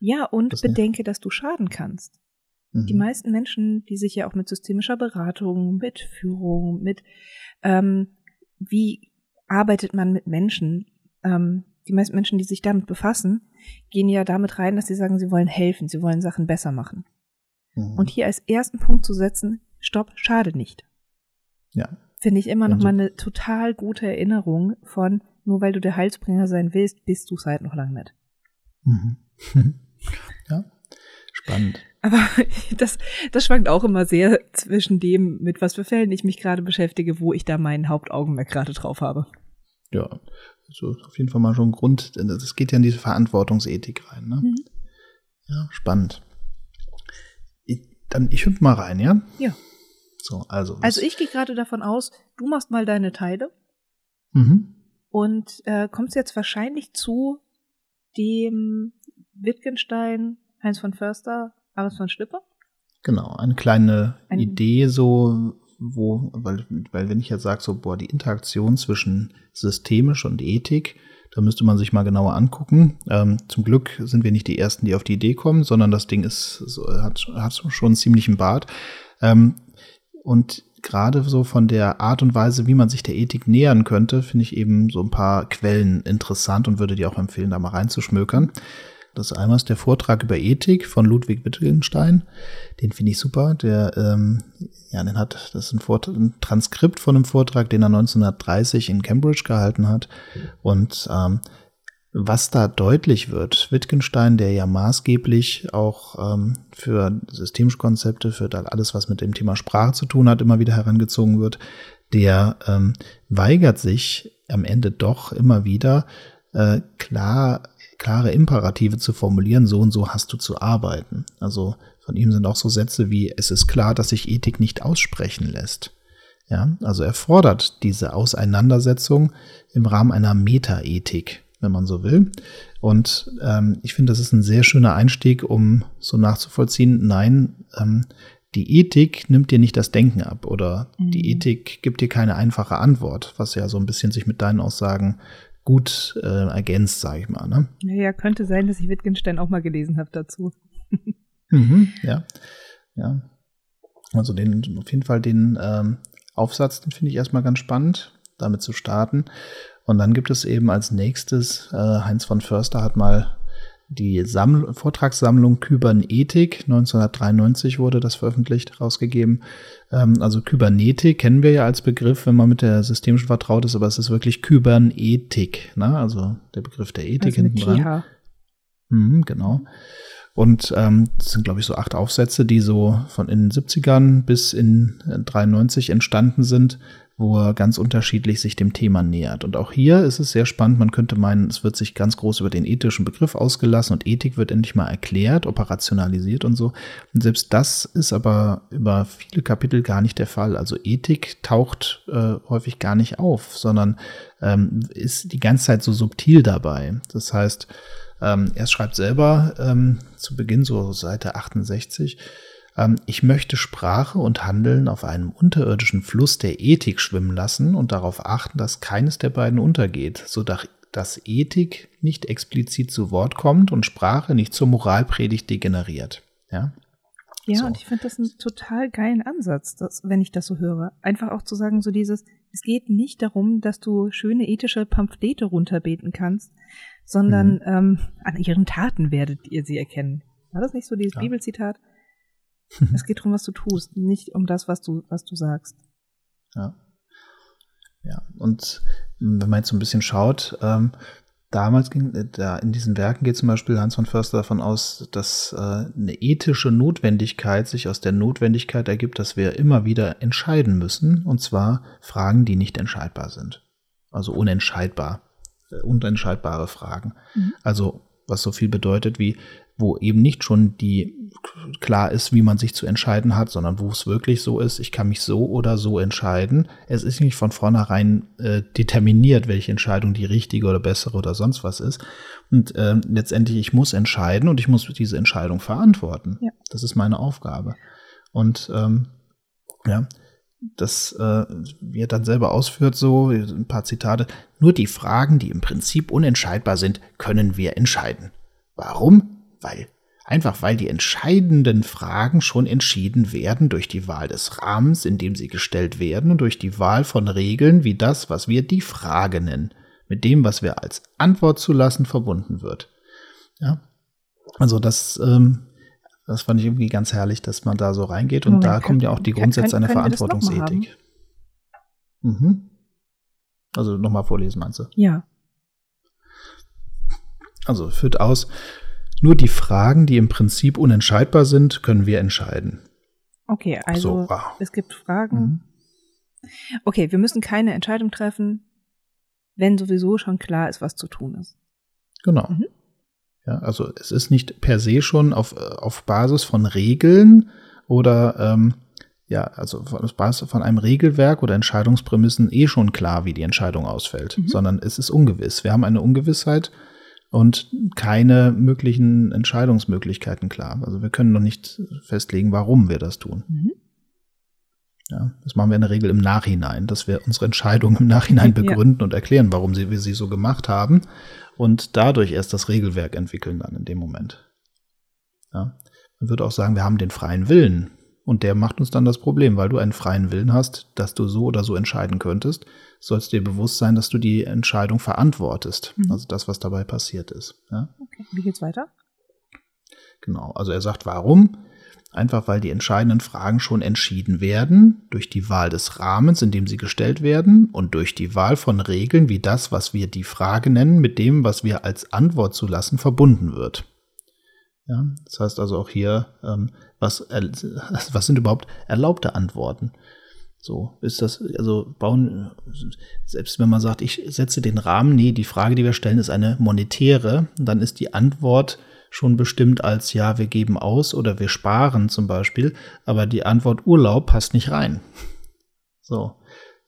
ja und das bedenke, dass du schaden kannst. Mhm. Die meisten Menschen, die sich ja auch mit systemischer Beratung, mit Führung, mit ähm, wie arbeitet man mit Menschen, ähm, die meisten Menschen, die sich damit befassen, gehen ja damit rein, dass sie sagen, sie wollen helfen, sie wollen Sachen besser machen. Mhm. Und hier als ersten Punkt zu setzen, stopp, schade nicht. Ja. Finde ich immer noch mal eine total gute Erinnerung von, nur weil du der Heilsbringer sein willst, bist du es halt noch lang nicht. Mhm. ja, spannend. Aber das, das schwankt auch immer sehr zwischen dem, mit was für Fällen ich mich gerade beschäftige, wo ich da meinen Hauptaugenmerk gerade drauf habe. Ja, also auf jeden Fall mal schon ein Grund, das geht ja in diese Verantwortungsethik rein. Ne? Mhm. Ja, spannend. Ich, dann, ich hüpfe mal rein, ja? Ja. So, also. Also ich gehe gerade davon aus, du machst mal deine Teile mhm. und äh, kommst jetzt wahrscheinlich zu dem Wittgenstein, Heinz von Förster, Aris von Schlipper. Genau, eine kleine Ein Idee so, wo, weil, weil wenn ich jetzt sage, so, boah, die Interaktion zwischen systemisch und Ethik, da müsste man sich mal genauer angucken. Ähm, zum Glück sind wir nicht die Ersten, die auf die Idee kommen, sondern das Ding ist, so, hat, hat schon einen ziemlichen Bart. Ähm, und gerade so von der Art und Weise, wie man sich der Ethik nähern könnte, finde ich eben so ein paar Quellen interessant und würde dir auch empfehlen, da mal reinzuschmökern. Das einmal ist der Vortrag über Ethik von Ludwig Wittgenstein. Den finde ich super. Der, ähm, ja, den hat, das ist ein, Vort ein Transkript von einem Vortrag, den er 1930 in Cambridge gehalten hat. Und ähm, was da deutlich wird, Wittgenstein, der ja maßgeblich auch ähm, für systemische Konzepte, für alles, was mit dem Thema Sprache zu tun hat, immer wieder herangezogen wird, der ähm, weigert sich am Ende doch immer wieder äh, klar klare Imperative zu formulieren, so und so hast du zu arbeiten. Also von ihm sind auch so Sätze wie, es ist klar, dass sich Ethik nicht aussprechen lässt. Ja, also er fordert diese Auseinandersetzung im Rahmen einer Metaethik, wenn man so will. Und ähm, ich finde, das ist ein sehr schöner Einstieg, um so nachzuvollziehen, nein, ähm, die Ethik nimmt dir nicht das Denken ab oder mhm. die Ethik gibt dir keine einfache Antwort, was ja so ein bisschen sich mit deinen Aussagen gut äh, ergänzt, sage ich mal. Ne? Ja, könnte sein, dass ich Wittgenstein auch mal gelesen habe dazu. mhm, ja, ja. Also den, auf jeden Fall den ähm, Aufsatz, den finde ich erstmal ganz spannend, damit zu starten. Und dann gibt es eben als nächstes, äh, Heinz von Förster hat mal die Samml Vortragssammlung Kybernetik, 1993 wurde das veröffentlicht, rausgegeben. Ähm, also Kybernetik kennen wir ja als Begriff, wenn man mit der systemischen vertraut ist, aber es ist wirklich Kybernetik, ne? also der Begriff der Ethik also hinten dran. Mhm, genau. Und ähm, das sind, glaube ich, so acht Aufsätze, die so von in den 70ern bis in 93 entstanden sind, wo er ganz unterschiedlich sich dem Thema nähert. Und auch hier ist es sehr spannend. Man könnte meinen, es wird sich ganz groß über den ethischen Begriff ausgelassen und Ethik wird endlich mal erklärt, operationalisiert und so. Und selbst das ist aber über viele Kapitel gar nicht der Fall. Also Ethik taucht äh, häufig gar nicht auf, sondern ähm, ist die ganze Zeit so subtil dabei. Das heißt, ähm, er schreibt selber ähm, zu Beginn, so Seite 68, ähm, ich möchte Sprache und Handeln auf einem unterirdischen Fluss der Ethik schwimmen lassen und darauf achten, dass keines der beiden untergeht, so dass Ethik nicht explizit zu Wort kommt und Sprache nicht zur Moralpredigt degeneriert. Ja, ja, so. und ich finde das einen total geilen Ansatz, dass, wenn ich das so höre. Einfach auch zu sagen, so dieses, es geht nicht darum, dass du schöne ethische Pamphlete runterbeten kannst, sondern mhm. ähm, an ihren Taten werdet ihr sie erkennen. War das nicht so dieses ja. Bibelzitat? es geht darum, was du tust, nicht um das, was du, was du sagst. Ja. Ja, und wenn man jetzt so ein bisschen schaut, ähm, damals ging, äh, da in diesen Werken geht zum Beispiel Hans von Förster davon aus, dass äh, eine ethische Notwendigkeit sich aus der Notwendigkeit ergibt, dass wir immer wieder entscheiden müssen, und zwar Fragen, die nicht entscheidbar sind. Also unentscheidbar, äh, unentscheidbare Fragen. Mhm. Also was so viel bedeutet wie, wo eben nicht schon die klar ist, wie man sich zu entscheiden hat, sondern wo es wirklich so ist, ich kann mich so oder so entscheiden. Es ist nicht von vornherein äh, determiniert, welche Entscheidung die richtige oder bessere oder sonst was ist. Und äh, letztendlich, ich muss entscheiden und ich muss diese Entscheidung verantworten. Ja. Das ist meine Aufgabe. Und ähm, ja, das äh, wie er dann selber ausführt, so ein paar Zitate. Nur die Fragen, die im Prinzip unentscheidbar sind, können wir entscheiden. Warum? Weil einfach weil die entscheidenden Fragen schon entschieden werden durch die Wahl des Rahmens, in dem sie gestellt werden und durch die Wahl von Regeln wie das, was wir die Frage nennen, mit dem, was wir als Antwort zulassen, verbunden wird. Ja, also das, ähm, das fand ich irgendwie ganz herrlich, dass man da so reingeht und Moment, da kommen ja auch die Grundsätze einer Verantwortungsethik. Mhm. Also nochmal vorlesen, meinst du? Ja. Also führt aus, nur die Fragen, die im Prinzip unentscheidbar sind, können wir entscheiden. Okay, also so, wow. es gibt Fragen. Mhm. Okay, wir müssen keine Entscheidung treffen, wenn sowieso schon klar ist, was zu tun ist. Genau. Mhm. Ja, also es ist nicht per se schon auf, auf Basis von Regeln oder ähm, ja, also auf Basis von einem Regelwerk oder Entscheidungsprämissen eh schon klar, wie die Entscheidung ausfällt, mhm. sondern es ist ungewiss. Wir haben eine Ungewissheit und keine möglichen Entscheidungsmöglichkeiten klar. Also wir können noch nicht festlegen, warum wir das tun. Mhm. Ja, das machen wir in der Regel im Nachhinein, dass wir unsere Entscheidung im Nachhinein begründen ja. und erklären, warum sie, wir sie so gemacht haben und dadurch erst das Regelwerk entwickeln dann in dem Moment. Ja. Man würde auch sagen, wir haben den freien Willen Und der macht uns dann das Problem, weil du einen freien Willen hast, dass du so oder so entscheiden könntest, sollst dir bewusst sein, dass du die Entscheidung verantwortest. Mhm. Also das, was dabei passiert ist. Ja? Okay. Wie geht's weiter? Genau. Also er sagt, warum? Einfach weil die entscheidenden Fragen schon entschieden werden durch die Wahl des Rahmens, in dem sie gestellt werden und durch die Wahl von Regeln wie das, was wir die Frage nennen, mit dem, was wir als Antwort zulassen, verbunden wird. Ja, das heißt also auch hier, ähm, was, was sind überhaupt erlaubte Antworten? So, ist das, also bauen, selbst wenn man sagt, ich setze den Rahmen, nee, die Frage, die wir stellen, ist eine monetäre, dann ist die Antwort schon bestimmt als ja, wir geben aus oder wir sparen zum Beispiel, aber die Antwort Urlaub passt nicht rein. So,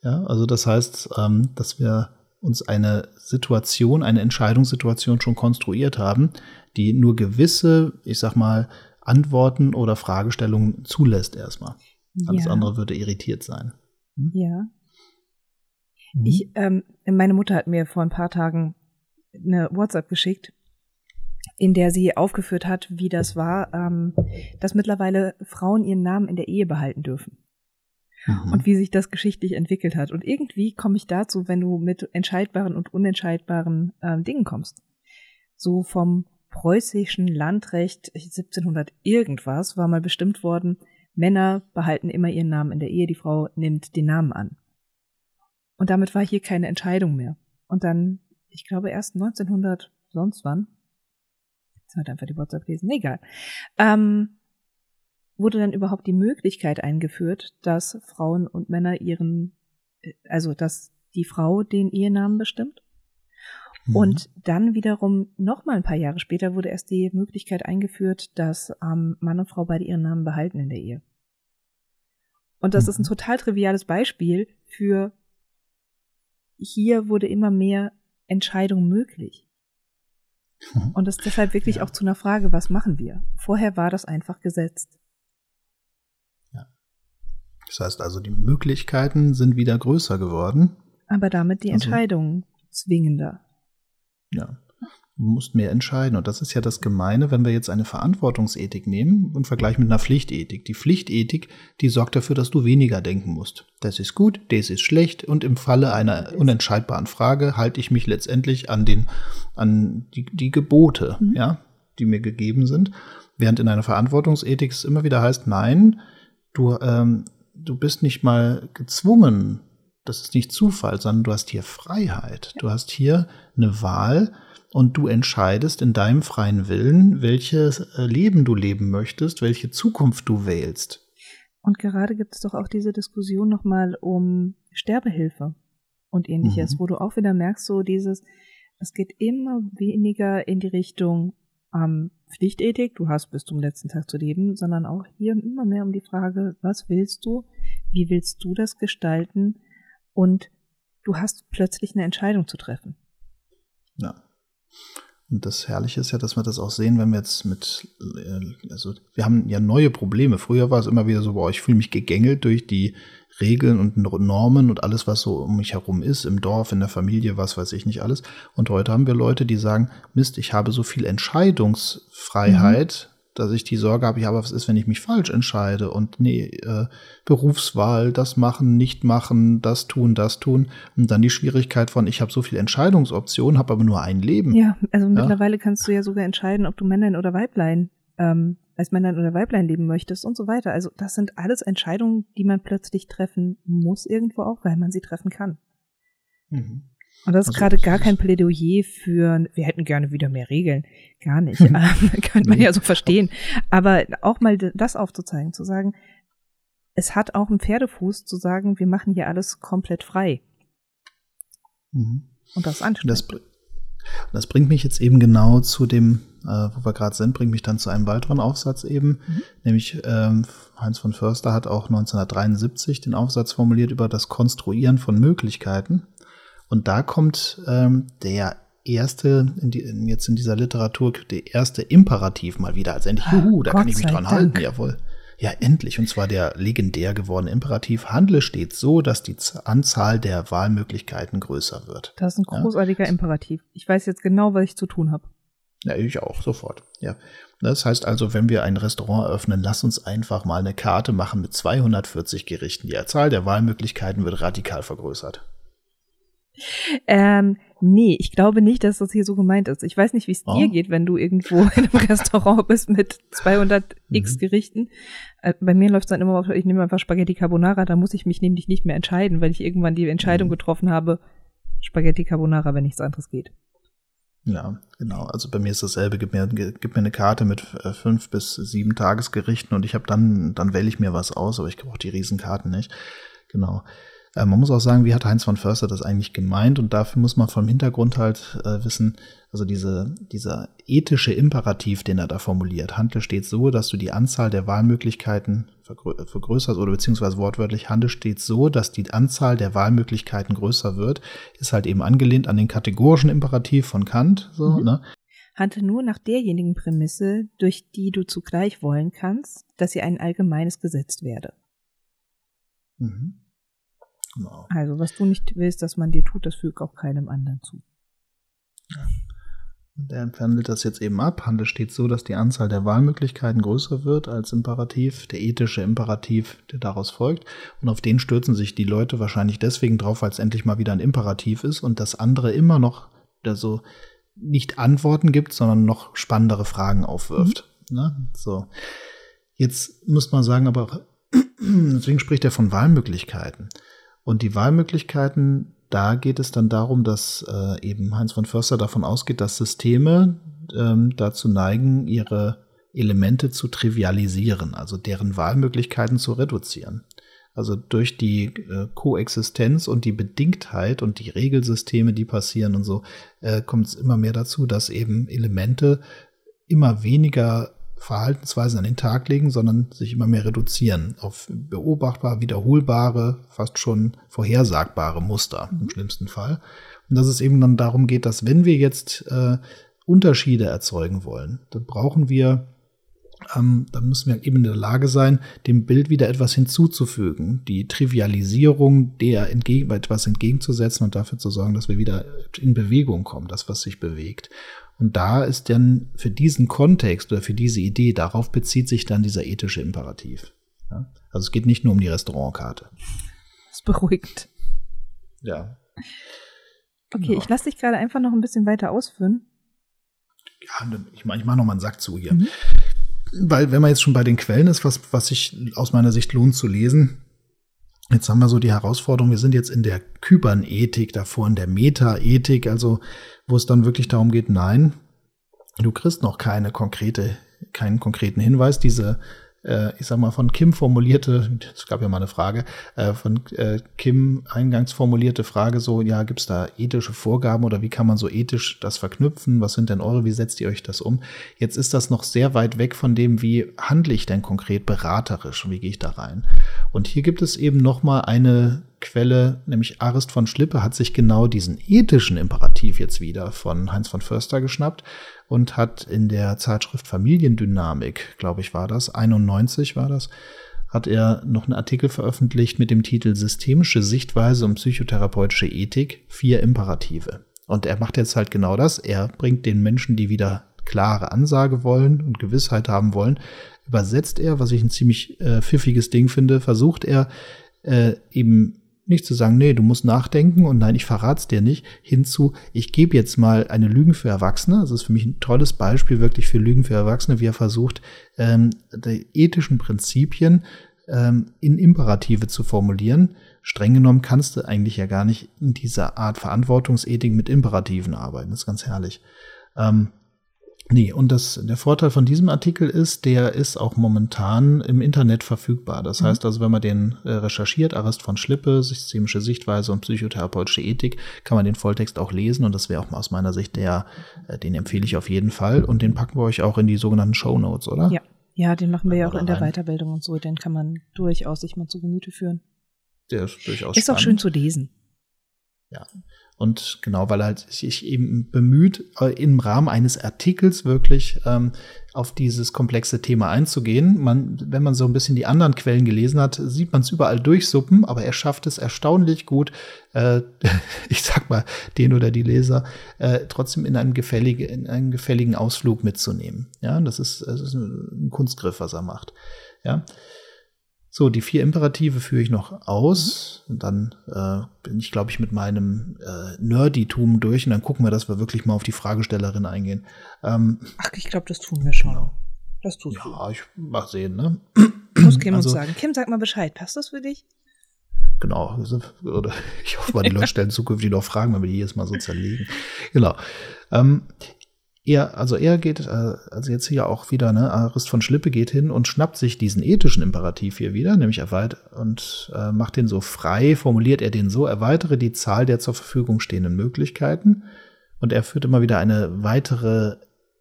ja, also das heißt, ähm, dass wir uns eine Situation, eine Entscheidungssituation schon konstruiert haben, die nur gewisse, ich sag mal, Antworten oder Fragestellungen zulässt erstmal. Alles ja. andere würde irritiert sein. Hm? Ja. Mhm. Ich, ähm, meine Mutter hat mir vor ein paar Tagen eine WhatsApp geschickt in der sie aufgeführt hat, wie das war, ähm, dass mittlerweile Frauen ihren Namen in der Ehe behalten dürfen. Mhm. Und wie sich das geschichtlich entwickelt hat. Und irgendwie komme ich dazu, wenn du mit entscheidbaren und unentscheidbaren ähm, Dingen kommst. So vom preußischen Landrecht 1700 irgendwas war mal bestimmt worden, Männer behalten immer ihren Namen in der Ehe, die Frau nimmt den Namen an. Und damit war hier keine Entscheidung mehr. Und dann, ich glaube erst 1900 sonst wann, Jetzt hat einfach die WhatsApp lesen. Egal. Ähm, wurde dann überhaupt die Möglichkeit eingeführt, dass Frauen und Männer ihren, äh, also dass die Frau den Ehenamen bestimmt. Mhm. Und dann wiederum noch mal ein paar Jahre später wurde erst die Möglichkeit eingeführt, dass ähm, Mann und Frau beide ihren Namen behalten in der Ehe. Und das mhm. ist ein total triviales Beispiel für hier wurde immer mehr Entscheidung möglich. Mhm. Und das ist deshalb wirklich ja. auch zu einer Frage, was machen wir? Vorher war das einfach gesetzt. Ja. Das heißt also, die Möglichkeiten sind wieder größer geworden. Aber damit die also, Entscheidungen zwingender. Ja. Du musst mehr entscheiden. Und das ist ja das Gemeine, wenn wir jetzt eine Verantwortungsethik nehmen und vergleichen mit einer Pflichtethik. Die Pflichtethik, die sorgt dafür, dass du weniger denken musst. Das ist gut, das ist schlecht und im Falle einer unentscheidbaren Frage halte ich mich letztendlich an den, an die, die Gebote, mhm. ja, die mir gegeben sind. Während in einer Verantwortungsethik es immer wieder heißt, nein, du, ähm, du bist nicht mal gezwungen, das ist nicht Zufall, sondern du hast hier Freiheit. Du hast hier eine Wahl, und du entscheidest in deinem freien Willen, welches äh, Leben du leben möchtest, welche Zukunft du wählst. Und gerade gibt es doch auch diese Diskussion nochmal um Sterbehilfe und ähnliches, mhm. wo du auch wieder merkst, so dieses, es geht immer weniger in die Richtung ähm, Pflichtethik, du hast bis zum letzten Tag zu leben, sondern auch hier immer mehr um die Frage, was willst du, wie willst du das gestalten und du hast plötzlich eine Entscheidung zu treffen. Ja. Und das Herrliche ist ja, dass wir das auch sehen, wenn wir jetzt mit, äh, also wir haben ja neue Probleme. Früher war es immer wieder so, boah, ich fühle mich gegängelt durch die Regeln und Normen und alles, was so um mich herum ist, im Dorf, in der Familie, was weiß ich nicht alles. Und heute haben wir Leute, die sagen, Mist, ich habe so viel Entscheidungsfreiheit, dass ich die Sorge habe, ja, aber was ist, wenn ich mich falsch entscheide und nee, äh, Berufswahl, das machen, nicht machen, das tun, das tun und dann die Schwierigkeit von, ich habe so viele Entscheidungsoptionen, habe aber nur ein Leben. Ja, also ja? mittlerweile kannst du ja sogar entscheiden, ob du Männlein oder Weiblein ähm, als Männlein oder Weiblein leben möchtest und so weiter. Also das sind alles Entscheidungen, die man plötzlich treffen muss irgendwo auch, weil man sie treffen kann. Mhm. Und das ist also, gerade gar kein Plädoyer für, wir hätten gerne wieder mehr Regeln. Gar nicht. ähm, könnte man ja so verstehen. Aber auch mal das aufzuzeigen, zu sagen, es hat auch einen Pferdefuß zu sagen, wir machen hier alles komplett frei. Mhm. Und das anstrengend. Das, das bringt mich jetzt eben genau zu dem, äh, wo wir gerade sind, bringt mich dann zu einem weiteren Aufsatz eben, mhm. nämlich ähm, Heinz von Förster hat auch 1973 den Aufsatz formuliert über das Konstruieren von Möglichkeiten. Und da kommt ähm, der erste, in die, jetzt in dieser Literatur, der erste Imperativ mal wieder. Also endlich, juhu, da Gott kann ich mich dran Dank. halten, jawohl. Ja, endlich. Und zwar der legendär gewordene Imperativ. Handle stets so, dass die Anzahl der Wahlmöglichkeiten größer wird. Das ist ein großartiger ja. Imperativ. Ich weiß jetzt genau, was ich zu tun habe. Ja, ich auch, sofort. Ja. Das heißt also, wenn wir ein Restaurant eröffnen, lass uns einfach mal eine Karte machen mit 240 Gerichten. Die Zahl der Wahlmöglichkeiten wird radikal vergrößert. Ähm, nee, ich glaube nicht, dass das hier so gemeint ist. Ich weiß nicht, wie es oh. dir geht, wenn du irgendwo in einem Restaurant bist mit 200 x mhm. Gerichten. Äh, bei mir läuft es dann immer auf, ich nehme einfach Spaghetti Carbonara, da muss ich mich nämlich nicht mehr entscheiden, weil ich irgendwann die Entscheidung mhm. getroffen habe, Spaghetti Carbonara, wenn nichts anderes geht. Ja, genau. Also bei mir ist dasselbe. Gib mir, gib mir eine Karte mit äh, fünf bis sieben Tagesgerichten und ich habe dann, dann wähle ich mir was aus, aber ich brauche die Riesenkarten nicht. Genau. Äh, man muss auch sagen, wie hat Heinz von Förster das eigentlich gemeint? Und dafür muss man vom Hintergrund halt äh, wissen, also diese, dieser ethische Imperativ, den er da formuliert, handle stets so, dass du die Anzahl der Wahlmöglichkeiten vergrößerst oder beziehungsweise wortwörtlich handle stets so, dass die Anzahl der Wahlmöglichkeiten größer wird, ist halt eben angelehnt an den kategorischen Imperativ von Kant. So, mhm. ne? Handle nur nach derjenigen Prämisse, durch die du zugleich wollen kannst, dass sie ein allgemeines Gesetz werde. Mhm. Genau. Also, was du nicht willst, dass man dir tut, das fügt auch keinem anderen zu. Ja. Der handelt das jetzt eben ab. Handel steht so, dass die Anzahl der Wahlmöglichkeiten größer wird als Imperativ, der ethische Imperativ, der daraus folgt. Und auf den stürzen sich die Leute wahrscheinlich deswegen drauf, weil es endlich mal wieder ein Imperativ ist und das andere immer noch so nicht Antworten gibt, sondern noch spannendere Fragen aufwirft. Mhm. Ne? So. Jetzt muss man sagen, aber deswegen spricht er von Wahlmöglichkeiten. Und die Wahlmöglichkeiten, da geht es dann darum, dass äh, eben Heinz von Förster davon ausgeht, dass Systeme ähm, dazu neigen, ihre Elemente zu trivialisieren, also deren Wahlmöglichkeiten zu reduzieren. Also durch die äh, Koexistenz und die Bedingtheit und die Regelsysteme, die passieren und so, äh, kommt es immer mehr dazu, dass eben Elemente immer weniger Verhaltensweisen an den Tag legen, sondern sich immer mehr reduzieren auf beobachtbar, wiederholbare, fast schon vorhersagbare Muster mhm. im schlimmsten Fall. Und dass es eben dann darum geht, dass wenn wir jetzt äh, Unterschiede erzeugen wollen, dann brauchen wir, ähm, dann müssen wir eben in der Lage sein, dem Bild wieder etwas hinzuzufügen, die Trivialisierung der entgegen, etwas entgegenzusetzen und dafür zu sorgen, dass wir wieder in Bewegung kommen, das, was sich bewegt. Und da ist dann für diesen Kontext oder für diese Idee, darauf bezieht sich dann dieser ethische Imperativ. Ja? Also es geht nicht nur um die Restaurantkarte. Das beruhigt. Ja. Okay, genau. ich lasse dich gerade einfach noch ein bisschen weiter ausführen. Ja, ich mache ich mach noch mal einen Sack zu hier. Mhm. Weil, wenn man jetzt schon bei den Quellen ist, was, was sich aus meiner Sicht lohnt zu lesen, Jetzt haben wir so die Herausforderung, wir sind jetzt in der Kybernethik davor, in der Metaethik, also wo es dann wirklich darum geht, nein, du kriegst noch keine konkrete, keinen konkreten Hinweis. Diese ich sag mal, von Kim formulierte, es gab ja mal eine Frage, äh, von äh, Kim eingangs formulierte Frage so, ja, gibt's da ethische Vorgaben oder wie kann man so ethisch das verknüpfen? Was sind denn eure, wie setzt ihr euch das um? Jetzt ist das noch sehr weit weg von dem, wie handle ich denn konkret beraterisch und wie gehe ich da rein? Und hier gibt es eben noch mal eine Quelle, nämlich Arist von Schlippe hat sich genau diesen ethischen Imperativ jetzt wieder von Heinz von Förster geschnappt und hat in der Zeitschrift Familiendynamik, glaube ich, war das, 91 war das, hat er noch einen Artikel veröffentlicht mit dem Titel Systemische Sichtweise und psychotherapeutische Ethik, vier Imperative. Und er macht jetzt halt genau das. Er bringt den Menschen, die wieder klare Ansage wollen und Gewissheit haben wollen, übersetzt er, was ich ein ziemlich äh, pfiffiges Ding finde, versucht er äh, eben nicht zu sagen, nee, du musst nachdenken und nein, ich verrat's dir nicht, hinzu, ich gebe jetzt mal eine Lügen für Erwachsene. Das ist für mich ein tolles Beispiel wirklich für Lügen für Erwachsene, wie er versucht, ähm, die ethischen Prinzipien ähm, in Imperative zu formulieren. Streng genommen kannst du eigentlich ja gar nicht in dieser Art Verantwortungsethik mit Imperativen arbeiten. Das ist ganz herrlich. Ähm, Nee, und das, der Vorteil von diesem Artikel ist, der ist auch momentan im Internet verfügbar. Das mhm. heißt also, wenn man den äh, recherchiert, Arrest von Schlippe, systemische Sichtweise und psychotherapeutische Ethik, kann man den Volltext auch lesen und das wäre auch aus meiner Sicht der, äh, den empfehle ich auf jeden Fall und den packen wir euch auch in die sogenannten Show Notes, oder? Ja, ja, den machen wir ja auch in der Weiterbildung und so, den kann man durchaus sich mal zu Gemüte führen. Der ist durchaus Ist spannend. auch schön zu lesen. Ja. Und genau, weil er sich eben bemüht, äh, im Rahmen eines Artikels wirklich ähm, auf dieses komplexe Thema einzugehen. Man, wenn man so ein bisschen die anderen Quellen gelesen hat, sieht man es überall durchsuppen, aber er schafft es erstaunlich gut, äh, ich sag mal, den oder die Leser äh, trotzdem in einen, gefällige, in einen gefälligen Ausflug mitzunehmen. Ja, das ist, das ist ein Kunstgriff, was er macht. Ja. So, die vier Imperative führe ich noch aus. Und dann äh, bin ich, glaube ich, mit meinem äh, Nerditum durch und dann gucken wir, dass wir wirklich mal auf die Fragestellerin eingehen. Ähm, Ach, ich glaube, das tun wir schon. Genau. Das tust ja, du. Ja, ich mach sehen, ne? Muss Kim also, uns sagen. Kim, sag mal Bescheid. Passt das für dich? Genau. Ich hoffe mal, die Leute stellen zukünftig noch Fragen, wenn wir die jedes Mal so zerlegen. Genau. Ähm, er, also er geht, äh, also jetzt hier auch wieder, ne, Arist von Schlippe geht hin und schnappt sich diesen ethischen Imperativ hier wieder, nämlich erweitert und äh, macht den so frei, formuliert er den so, erweitere die Zahl der zur Verfügung stehenden Möglichkeiten und er führt immer wieder eine weitere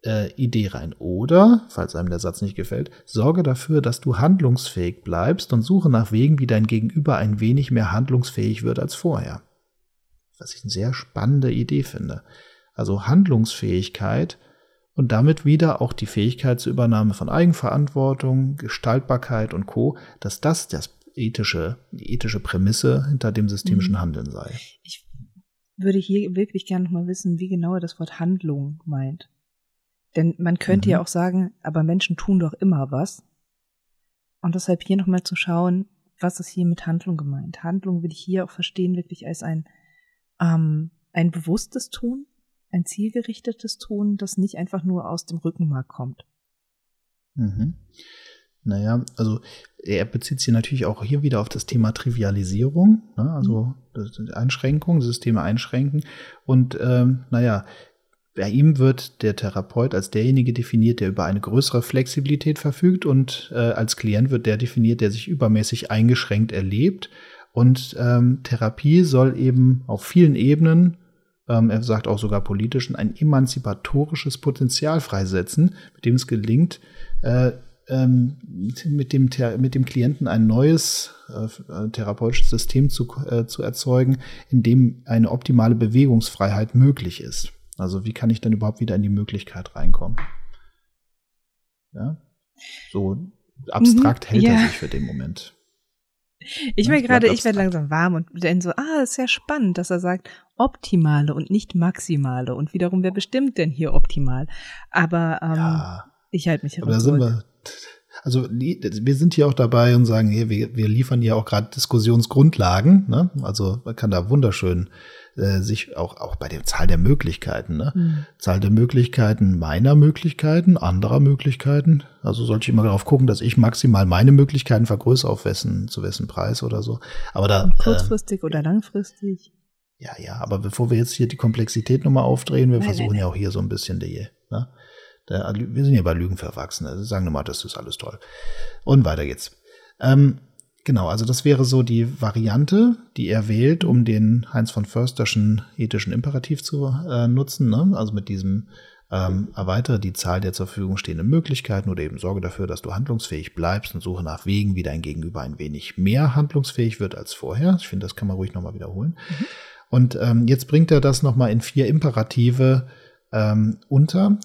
äh, Idee rein. Oder, falls einem der Satz nicht gefällt, sorge dafür, dass du handlungsfähig bleibst und suche nach Wegen, wie dein Gegenüber ein wenig mehr handlungsfähig wird als vorher. Was ich eine sehr spannende Idee finde also Handlungsfähigkeit und damit wieder auch die Fähigkeit zur Übernahme von Eigenverantwortung, Gestaltbarkeit und Co., dass das das ethische, die ethische Prämisse hinter dem systemischen mhm. Handeln sei. Ich würde hier wirklich gerne noch mal wissen, wie genau er das Wort Handlung meint. Denn man könnte mhm. ja auch sagen, aber Menschen tun doch immer was. Und deshalb hier nochmal zu schauen, was ist hier mit Handlung gemeint. Handlung will ich hier auch verstehen wirklich als ein, ähm, ein bewusstes Tun, ein zielgerichtetes Tun, das nicht einfach nur aus dem Rückenmark kommt. Mhm. Naja, also er bezieht sich natürlich auch hier wieder auf das Thema Trivialisierung, ne? also mhm. Einschränkung, Systeme einschränken. Und ähm, naja, bei ihm wird der Therapeut als derjenige definiert, der über eine größere Flexibilität verfügt und äh, als Klient wird der definiert, der sich übermäßig eingeschränkt erlebt. Und ähm, Therapie soll eben auf vielen Ebenen er sagt auch sogar politischen, ein emanzipatorisches Potenzial freisetzen, mit dem es gelingt, äh, ähm, mit, dem, mit dem Klienten ein neues äh, therapeutisches System zu, äh, zu erzeugen, in dem eine optimale Bewegungsfreiheit möglich ist. Also wie kann ich denn überhaupt wieder in die Möglichkeit reinkommen? Ja, so abstrakt mhm, hält ja. er sich für den Moment. Ich ja, gerade, ich werde langsam warm und dann so, ah, ist sehr spannend, dass er sagt, optimale und nicht maximale. Und wiederum, wer bestimmt denn hier optimal? Aber ähm, ja, ich halte mich aber da sind wir, also wir sind hier auch dabei und sagen, hier, wir, wir liefern ja auch gerade Diskussionsgrundlagen. Ne? Also man kann da wunderschön äh, sich auch, auch bei der Zahl der Möglichkeiten, ne? Mhm. Zahl der Möglichkeiten meiner Möglichkeiten, anderer Möglichkeiten. Also sollte ich immer darauf gucken, dass ich maximal meine Möglichkeiten vergrößere, auf wessen, zu wessen Preis oder so. Aber da. Kurzfristig äh, oder langfristig. Ja, ja, aber bevor wir jetzt hier die Komplexität nochmal aufdrehen, wir nein, versuchen nein, ja auch hier so ein bisschen die, ne? Wir sind ja bei Lügen für Erwachsene. Also sagen wir mal, das ist alles toll. Und weiter geht's. Ähm, Genau, also das wäre so die Variante, die er wählt, um den Heinz von Försterschen ethischen Imperativ zu äh, nutzen. Ne? Also mit diesem ähm, erweitere die Zahl der zur Verfügung stehenden Möglichkeiten oder eben sorge dafür, dass du handlungsfähig bleibst und suche nach Wegen, wie dein Gegenüber ein wenig mehr handlungsfähig wird als vorher. Ich finde, das kann man ruhig nochmal wiederholen. Mhm. Und ähm, jetzt bringt er das nochmal in vier Imperative ähm, unter.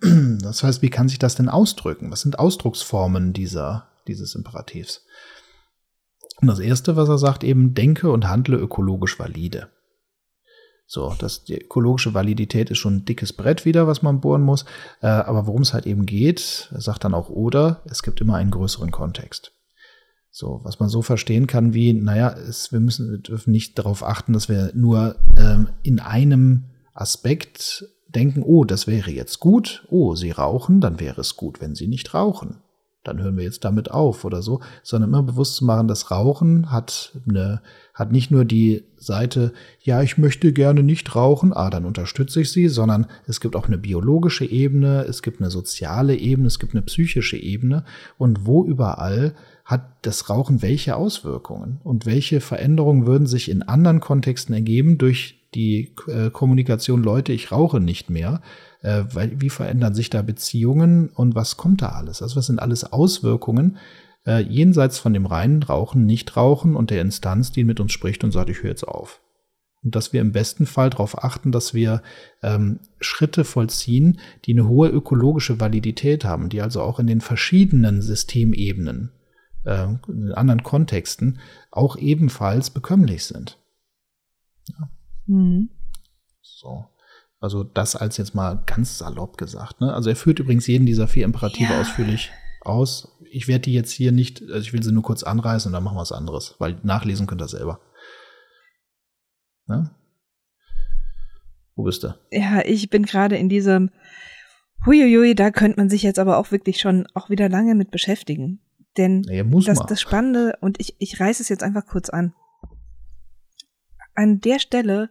Das heißt, wie kann sich das denn ausdrücken? Was sind Ausdrucksformen dieser, dieses Imperativs? Und das erste, was er sagt, eben denke und handle ökologisch valide. So, das, die ökologische Validität ist schon ein dickes Brett wieder, was man bohren muss. Äh, aber worum es halt eben geht, sagt dann auch oder, es gibt immer einen größeren Kontext. So, was man so verstehen kann wie, naja, es, wir müssen, wir dürfen nicht darauf achten, dass wir nur ähm, in einem Aspekt denken, oh, das wäre jetzt gut, oh, sie rauchen, dann wäre es gut, wenn sie nicht rauchen dann hören wir jetzt damit auf oder so, sondern immer bewusst zu machen, das Rauchen hat eine, hat nicht nur die Seite, ja, ich möchte gerne nicht rauchen, ah, dann unterstütze ich sie, sondern es gibt auch eine biologische Ebene, es gibt eine soziale Ebene, es gibt eine psychische Ebene. Und wo überall hat das Rauchen welche Auswirkungen? Und welche Veränderungen würden sich in anderen Kontexten ergeben durch die äh, Kommunikation, Leute, ich rauche nicht mehr, äh, weil, wie verändern sich da Beziehungen und was kommt da alles? Also was sind alles Auswirkungen äh, jenseits von dem reinen Rauchen, Nichtrauchen und der Instanz, die mit uns spricht und sagt, ich höre jetzt auf. und dass wir im besten Fall darauf achten, dass wir ähm, Schritte vollziehen, die eine hohe ökologische Validität haben, die also auch in den verschiedenen Systemebenen, äh, in anderen Kontexten auch ebenfalls bekömmlich sind. Ja. Mhm. So. Also das als jetzt mal ganz salopp gesagt. Ne? Also er führt übrigens jeden dieser vier Imperative ja. ausführlich aus. Ich werde die jetzt hier nicht, also ich will sie nur kurz anreißen und dann machen wir was anderes, weil nachlesen könnt ihr selber. Ne? Wo bist du? Ja, ich bin gerade in diesem Huiuiui, da könnte man sich jetzt aber auch wirklich schon auch wieder lange mit beschäftigen. Denn ja, das, das Spannende, und ich, ich reiße es jetzt einfach kurz an. An der Stelle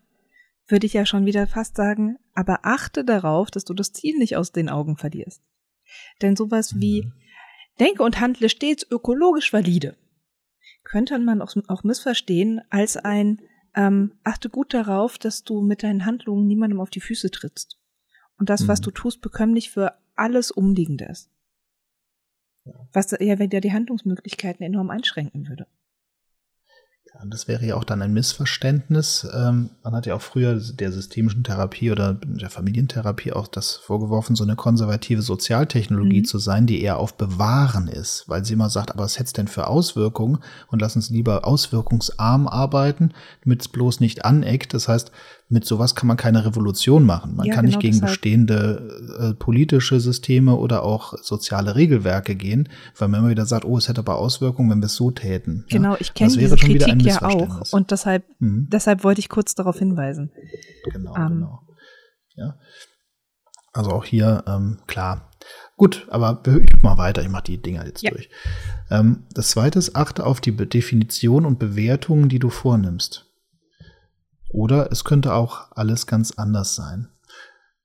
würde ich ja schon wieder fast sagen, aber achte darauf, dass du das Ziel nicht aus den Augen verlierst. Denn sowas wie mhm. denke und handle stets ökologisch valide könnte man auch, auch missverstehen als ein ähm, achte gut darauf, dass du mit deinen Handlungen niemandem auf die Füße trittst. Und das, mhm. was du tust, bekömmlich für alles Umliegende ist. Was ja wenn dir die Handlungsmöglichkeiten enorm einschränken würde. Ja, das wäre ja auch dann ein Missverständnis. Ähm, man hat ja auch früher der systemischen Therapie oder der Familientherapie auch das vorgeworfen, so eine konservative Sozialtechnologie mhm. zu sein, die eher auf Bewahren ist, weil sie immer sagt, aber was hätte es denn für Auswirkungen und lass uns lieber auswirkungsarm arbeiten, damit es bloß nicht aneckt. Das heißt, mit sowas kann man keine Revolution machen. Man ja, kann genau nicht gegen deshalb. bestehende äh, politische Systeme oder auch soziale Regelwerke gehen, weil man immer wieder sagt, oh, es hätte aber Auswirkungen, wenn wir es so täten. Genau, ja? ich kenne diese Kritik ja auch und deshalb, mhm. deshalb wollte ich kurz darauf hinweisen. Genau, ähm. genau. Ja. Also auch hier, ähm, klar. Gut, aber ich mal weiter, ich mache die Dinger jetzt ja. durch. Ähm, das zweite ist, achte auf die Definition und Bewertungen, die du vornimmst. Oder es könnte auch alles ganz anders sein.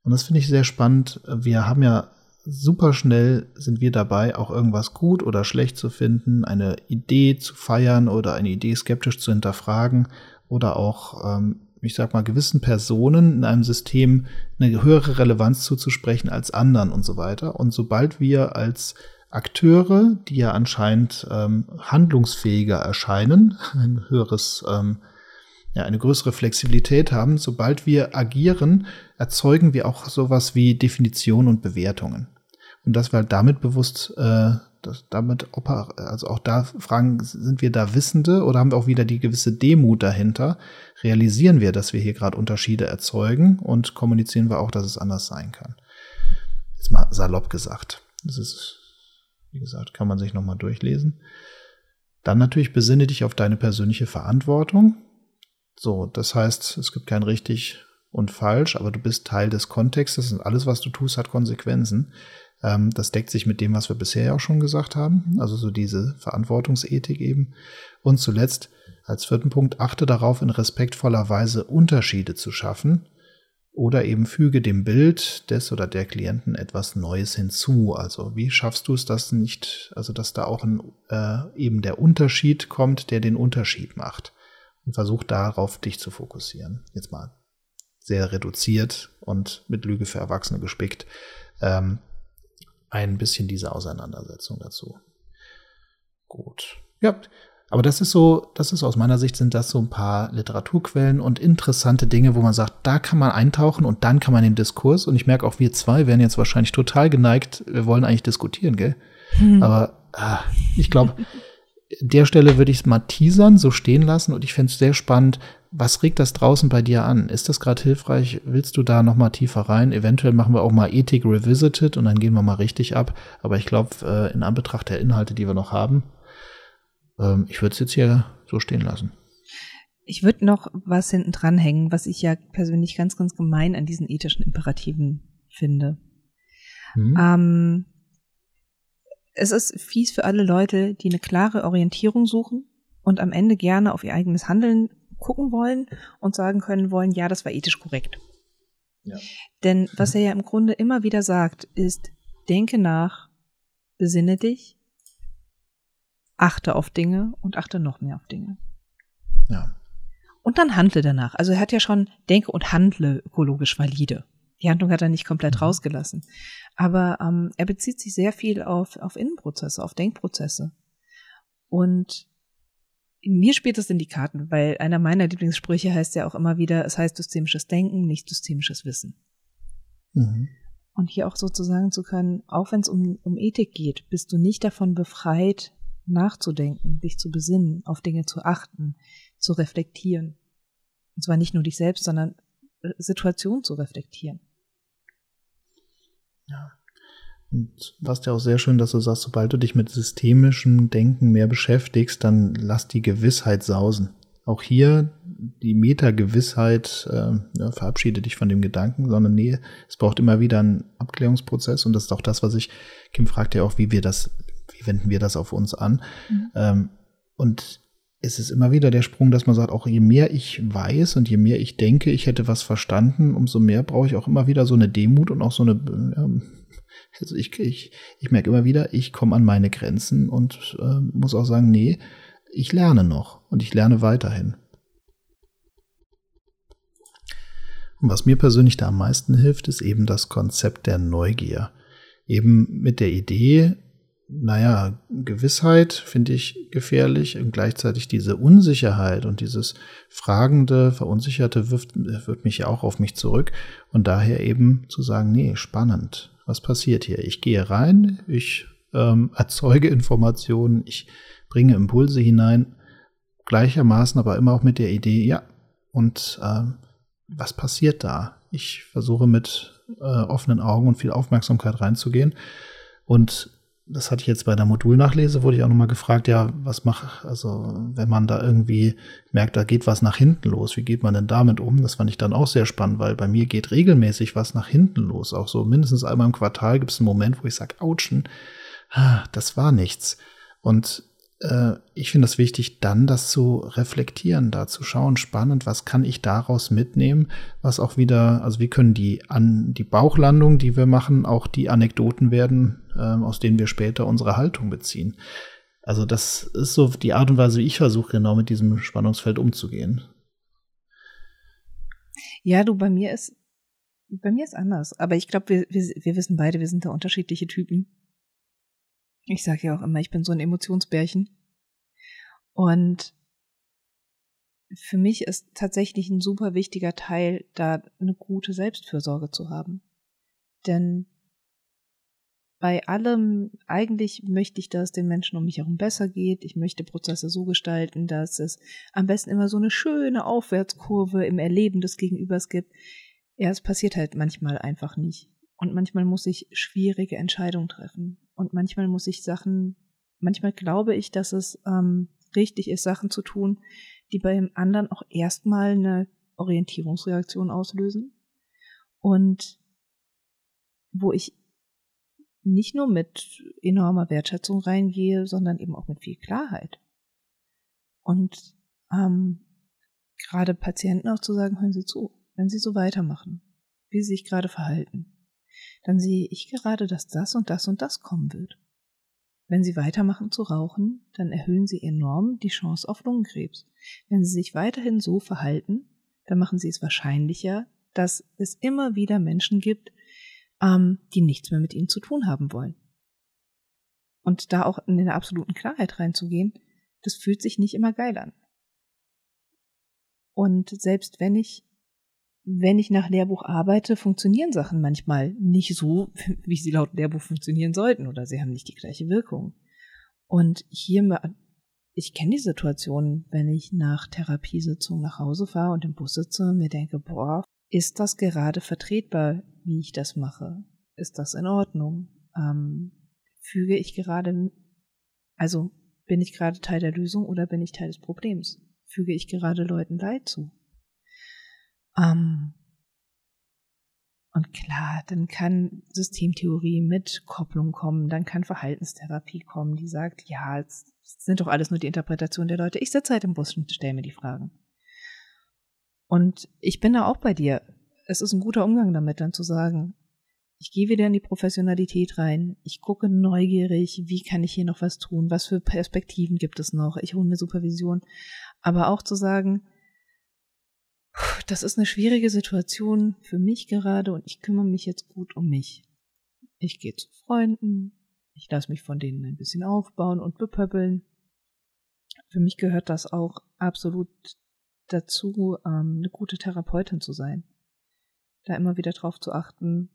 Und das finde ich sehr spannend. Wir haben ja super schnell sind wir dabei, auch irgendwas gut oder schlecht zu finden, eine Idee zu feiern oder eine Idee skeptisch zu hinterfragen oder auch, ähm, ich sag mal, gewissen Personen in einem System eine höhere Relevanz zuzusprechen als anderen und so weiter. Und sobald wir als Akteure, die ja anscheinend ähm, handlungsfähiger erscheinen, ein höheres ähm, ja, eine größere Flexibilität haben. Sobald wir agieren, erzeugen wir auch sowas wie Definition und Bewertungen. Und dass wir halt damit bewusst, äh, dass damit, also auch da fragen, sind wir da Wissende oder haben wir auch wieder die gewisse Demut dahinter? Realisieren wir, dass wir hier gerade Unterschiede erzeugen und kommunizieren wir auch, dass es anders sein kann? Jetzt mal salopp gesagt. Das ist, wie gesagt, kann man sich nochmal durchlesen. Dann natürlich besinne dich auf deine persönliche Verantwortung. So, das heißt, es gibt kein richtig und falsch, aber du bist Teil des Kontextes und alles, was du tust, hat Konsequenzen. Ähm, das deckt sich mit dem, was wir bisher ja auch schon gesagt haben, also so diese Verantwortungsethik eben. Und zuletzt, als vierten Punkt, achte darauf, in respektvoller Weise Unterschiede zu schaffen oder eben füge dem Bild des oder der Klienten etwas Neues hinzu. Also wie schaffst du es, dass nicht, also dass da auch ein, äh, eben der Unterschied kommt, der den Unterschied macht und versuch darauf dich zu fokussieren. Jetzt mal sehr reduziert und mit Lüge für Erwachsene gespickt. Ähm, ein bisschen diese Auseinandersetzung dazu. Gut. Ja, aber das ist so, das ist aus meiner Sicht sind das so ein paar Literaturquellen und interessante Dinge, wo man sagt, da kann man eintauchen und dann kann man den Diskurs. Und ich merke auch, wir zwei werden jetzt wahrscheinlich total geneigt, wir wollen eigentlich diskutieren, gell? Hm. Aber ah, ich glaube, der Stelle würde ich es mal teasern, so stehen lassen und ich fände es sehr spannend. Was regt das draußen bei dir an? Ist das gerade hilfreich? Willst du da noch mal tiefer rein? Eventuell machen wir auch mal Ethik Revisited und dann gehen wir mal richtig ab. Aber ich glaube, äh, in Anbetracht der Inhalte, die wir noch haben, ähm, ich würde es jetzt hier so stehen lassen. Ich würde noch was hinten dranhängen, was ich ja persönlich ganz, ganz gemein an diesen ethischen Imperativen finde. Hm. Ähm, es ist fies für alle Leute, die eine klare Orientierung suchen und am Ende gerne auf ihr eigenes Handeln gucken wollen und sagen können wollen, ja, das war ethisch korrekt. Ja. Denn was er ja im Grunde immer wieder sagt, ist, denke nach, besinne dich, achte auf Dinge und achte noch mehr auf Dinge. Ja. Und dann handle danach. Also er hat ja schon denke und handle ökologisch valide. Die Handlung hat er nicht komplett mhm. rausgelassen. Aber ähm, er bezieht sich sehr viel auf, auf Innenprozesse, auf Denkprozesse. Und mir spielt das in die Karten, weil einer meiner Lieblingssprüche heißt ja auch immer wieder, es heißt systemisches Denken, nicht systemisches Wissen. Mhm. Und hier auch sozusagen zu können, auch wenn es um, um Ethik geht, bist du nicht davon befreit, nachzudenken, dich zu besinnen, auf Dinge zu achten, zu reflektieren. Und zwar nicht nur dich selbst, sondern äh, Situationen zu reflektieren. Ja. Und was ja auch sehr schön, dass du sagst, sobald du dich mit systemischem Denken mehr beschäftigst, dann lass die Gewissheit sausen. Auch hier die Meta-Gewissheit, äh, ja, verabschiede dich von dem Gedanken, sondern nee, es braucht immer wieder einen Abklärungsprozess und das ist auch das, was ich, Kim fragt ja auch, wie wir das, wie wenden wir das auf uns an? Mhm. Ähm, und es ist immer wieder der Sprung, dass man sagt, auch je mehr ich weiß und je mehr ich denke, ich hätte was verstanden, umso mehr brauche ich auch immer wieder so eine Demut und auch so eine, ähm, also ich, ich, ich merke immer wieder, ich komme an meine Grenzen und äh, muss auch sagen, nee, ich lerne noch und ich lerne weiterhin. Und was mir persönlich da am meisten hilft, ist eben das Konzept der Neugier. Eben mit der Idee, naja, Gewissheit finde ich gefährlich und gleichzeitig diese Unsicherheit und dieses Fragende, Verunsicherte wirft, wirft mich ja auch auf mich zurück und daher eben zu sagen, nee, spannend, was passiert hier? Ich gehe rein, ich ähm, erzeuge Informationen, ich bringe Impulse hinein, gleichermaßen aber immer auch mit der Idee, ja, und äh, was passiert da? Ich versuche mit äh, offenen Augen und viel Aufmerksamkeit reinzugehen und das hatte ich jetzt bei der Modulnachlese, wurde ich auch nochmal gefragt, ja, was macht, also wenn man da irgendwie merkt, da geht was nach hinten los, wie geht man denn damit um? Das fand ich dann auch sehr spannend, weil bei mir geht regelmäßig was nach hinten los. Auch so mindestens einmal im Quartal gibt es einen Moment, wo ich sage, ouchen, ah, das war nichts. Und äh, ich finde es wichtig, dann das zu reflektieren, da zu schauen, spannend, was kann ich daraus mitnehmen, was auch wieder, also wie können die an die Bauchlandung, die wir machen, auch die Anekdoten werden, äh, aus denen wir später unsere Haltung beziehen. Also das ist so die Art und Weise, wie ich versuche, genau mit diesem Spannungsfeld umzugehen. Ja, du, bei mir ist, bei mir ist anders. Aber ich glaube, wir, wir, wir wissen beide, wir sind da unterschiedliche Typen. Ich sage ja auch immer, ich bin so ein Emotionsbärchen. Und für mich ist tatsächlich ein super wichtiger Teil, da eine gute Selbstfürsorge zu haben. Denn bei allem, eigentlich möchte ich, dass es den Menschen um mich herum besser geht. Ich möchte Prozesse so gestalten, dass es am besten immer so eine schöne Aufwärtskurve im Erleben des Gegenübers gibt. Ja, es passiert halt manchmal einfach nicht. Und manchmal muss ich schwierige Entscheidungen treffen. Und manchmal muss ich Sachen, manchmal glaube ich, dass es ähm, richtig ist, Sachen zu tun, die beim anderen auch erstmal eine Orientierungsreaktion auslösen. Und wo ich nicht nur mit enormer Wertschätzung reingehe, sondern eben auch mit viel Klarheit. Und ähm, gerade Patienten auch zu sagen, hören Sie zu, wenn Sie so weitermachen, wie Sie sich gerade verhalten, dann sehe ich gerade, dass das und das und das kommen wird. Wenn Sie weitermachen zu rauchen, dann erhöhen Sie enorm die Chance auf Lungenkrebs. Wenn Sie sich weiterhin so verhalten, dann machen Sie es wahrscheinlicher, dass es immer wieder Menschen gibt, ähm, die nichts mehr mit Ihnen zu tun haben wollen. Und da auch in eine absoluten Klarheit reinzugehen, das fühlt sich nicht immer geil an. Und selbst wenn ich wenn ich nach Lehrbuch arbeite, funktionieren Sachen manchmal nicht so, wie sie laut Lehrbuch funktionieren sollten oder sie haben nicht die gleiche Wirkung. Und hier, ich kenne die Situation, wenn ich nach Therapiesitzung nach Hause fahre und im Bus sitze und mir denke, boah, ist das gerade vertretbar, wie ich das mache? Ist das in Ordnung? Ähm, füge ich gerade, also bin ich gerade Teil der Lösung oder bin ich Teil des Problems? Füge ich gerade Leuten Leid zu? Ähm, und klar, dann kann Systemtheorie mit Kopplung kommen, dann kann Verhaltenstherapie kommen, die sagt, ja, es sind doch alles nur die Interpretationen der Leute. Ich sitze halt im Bus und stelle mir die Fragen. Und ich bin da auch bei dir. Es ist ein guter Umgang damit, dann zu sagen, ich gehe wieder in die Professionalität rein, ich gucke neugierig, wie kann ich hier noch was tun, was für Perspektiven gibt es noch, ich hole mir Supervision, aber auch zu sagen, das ist eine schwierige Situation für mich gerade und ich kümmere mich jetzt gut um mich. Ich gehe zu Freunden, ich lasse mich von denen ein bisschen aufbauen und bepöppeln. Für mich gehört das auch absolut dazu, ähm, eine gute Therapeutin zu sein. Da immer wieder drauf zu achten,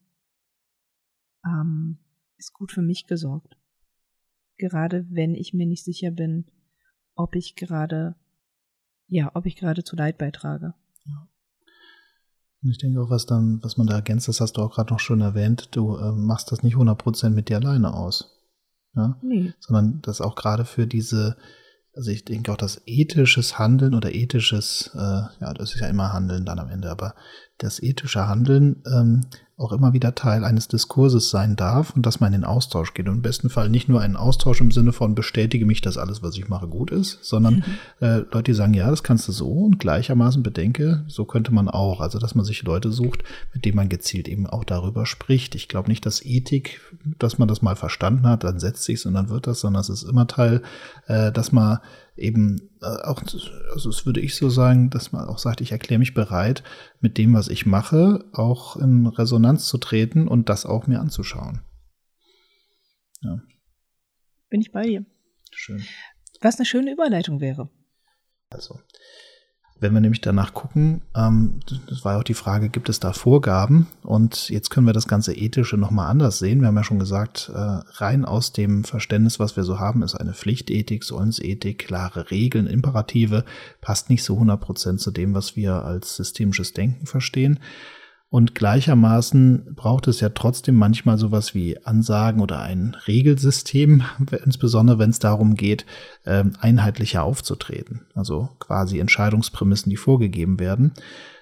ähm, ist gut für mich gesorgt. Gerade wenn ich mir nicht sicher bin, ob ich gerade, ja, ob ich gerade zu Leid beitrage. Und ich denke auch, was dann, was man da ergänzt, das hast du auch gerade noch schon erwähnt, du äh, machst das nicht 100% mit dir alleine aus. Ja? Nee. Sondern das auch gerade für diese, also ich denke auch, dass ethisches Handeln oder ethisches, äh, ja, das ist ja immer Handeln dann am Ende, aber das ethische Handeln ähm, auch immer wieder Teil eines Diskurses sein darf und dass man in den Austausch geht. Und im besten Fall nicht nur einen Austausch im Sinne von bestätige mich, dass alles, was ich mache, gut ist, sondern mhm. äh, Leute, die sagen, ja, das kannst du so und gleichermaßen bedenke, so könnte man auch. Also, dass man sich Leute sucht, mit denen man gezielt eben auch darüber spricht. Ich glaube nicht, dass Ethik, dass man das mal verstanden hat, dann setzt sich und dann wird das, sondern es ist immer Teil, äh, dass man eben äh, auch, also es würde ich so sagen, dass man auch sagt, ich erkläre mich bereit, mit dem, was ich mache, auch in Resonanz zu treten und das auch mir anzuschauen. Ja. Bin ich bei dir. Schön. Was eine schöne Überleitung wäre. Also, wenn wir nämlich danach gucken, ähm, das war ja auch die Frage, gibt es da Vorgaben? Und jetzt können wir das ganze Ethische nochmal anders sehen. Wir haben ja schon gesagt, äh, rein aus dem Verständnis, was wir so haben, ist eine Pflichtethik, Sollensethik, klare Regeln, Imperative, passt nicht so 100 Prozent zu dem, was wir als systemisches Denken verstehen. Und gleichermaßen braucht es ja trotzdem manchmal sowas wie Ansagen oder ein Regelsystem, insbesondere wenn es darum geht, ähm, einheitlicher aufzutreten. Also quasi Entscheidungsprämissen, die vorgegeben werden.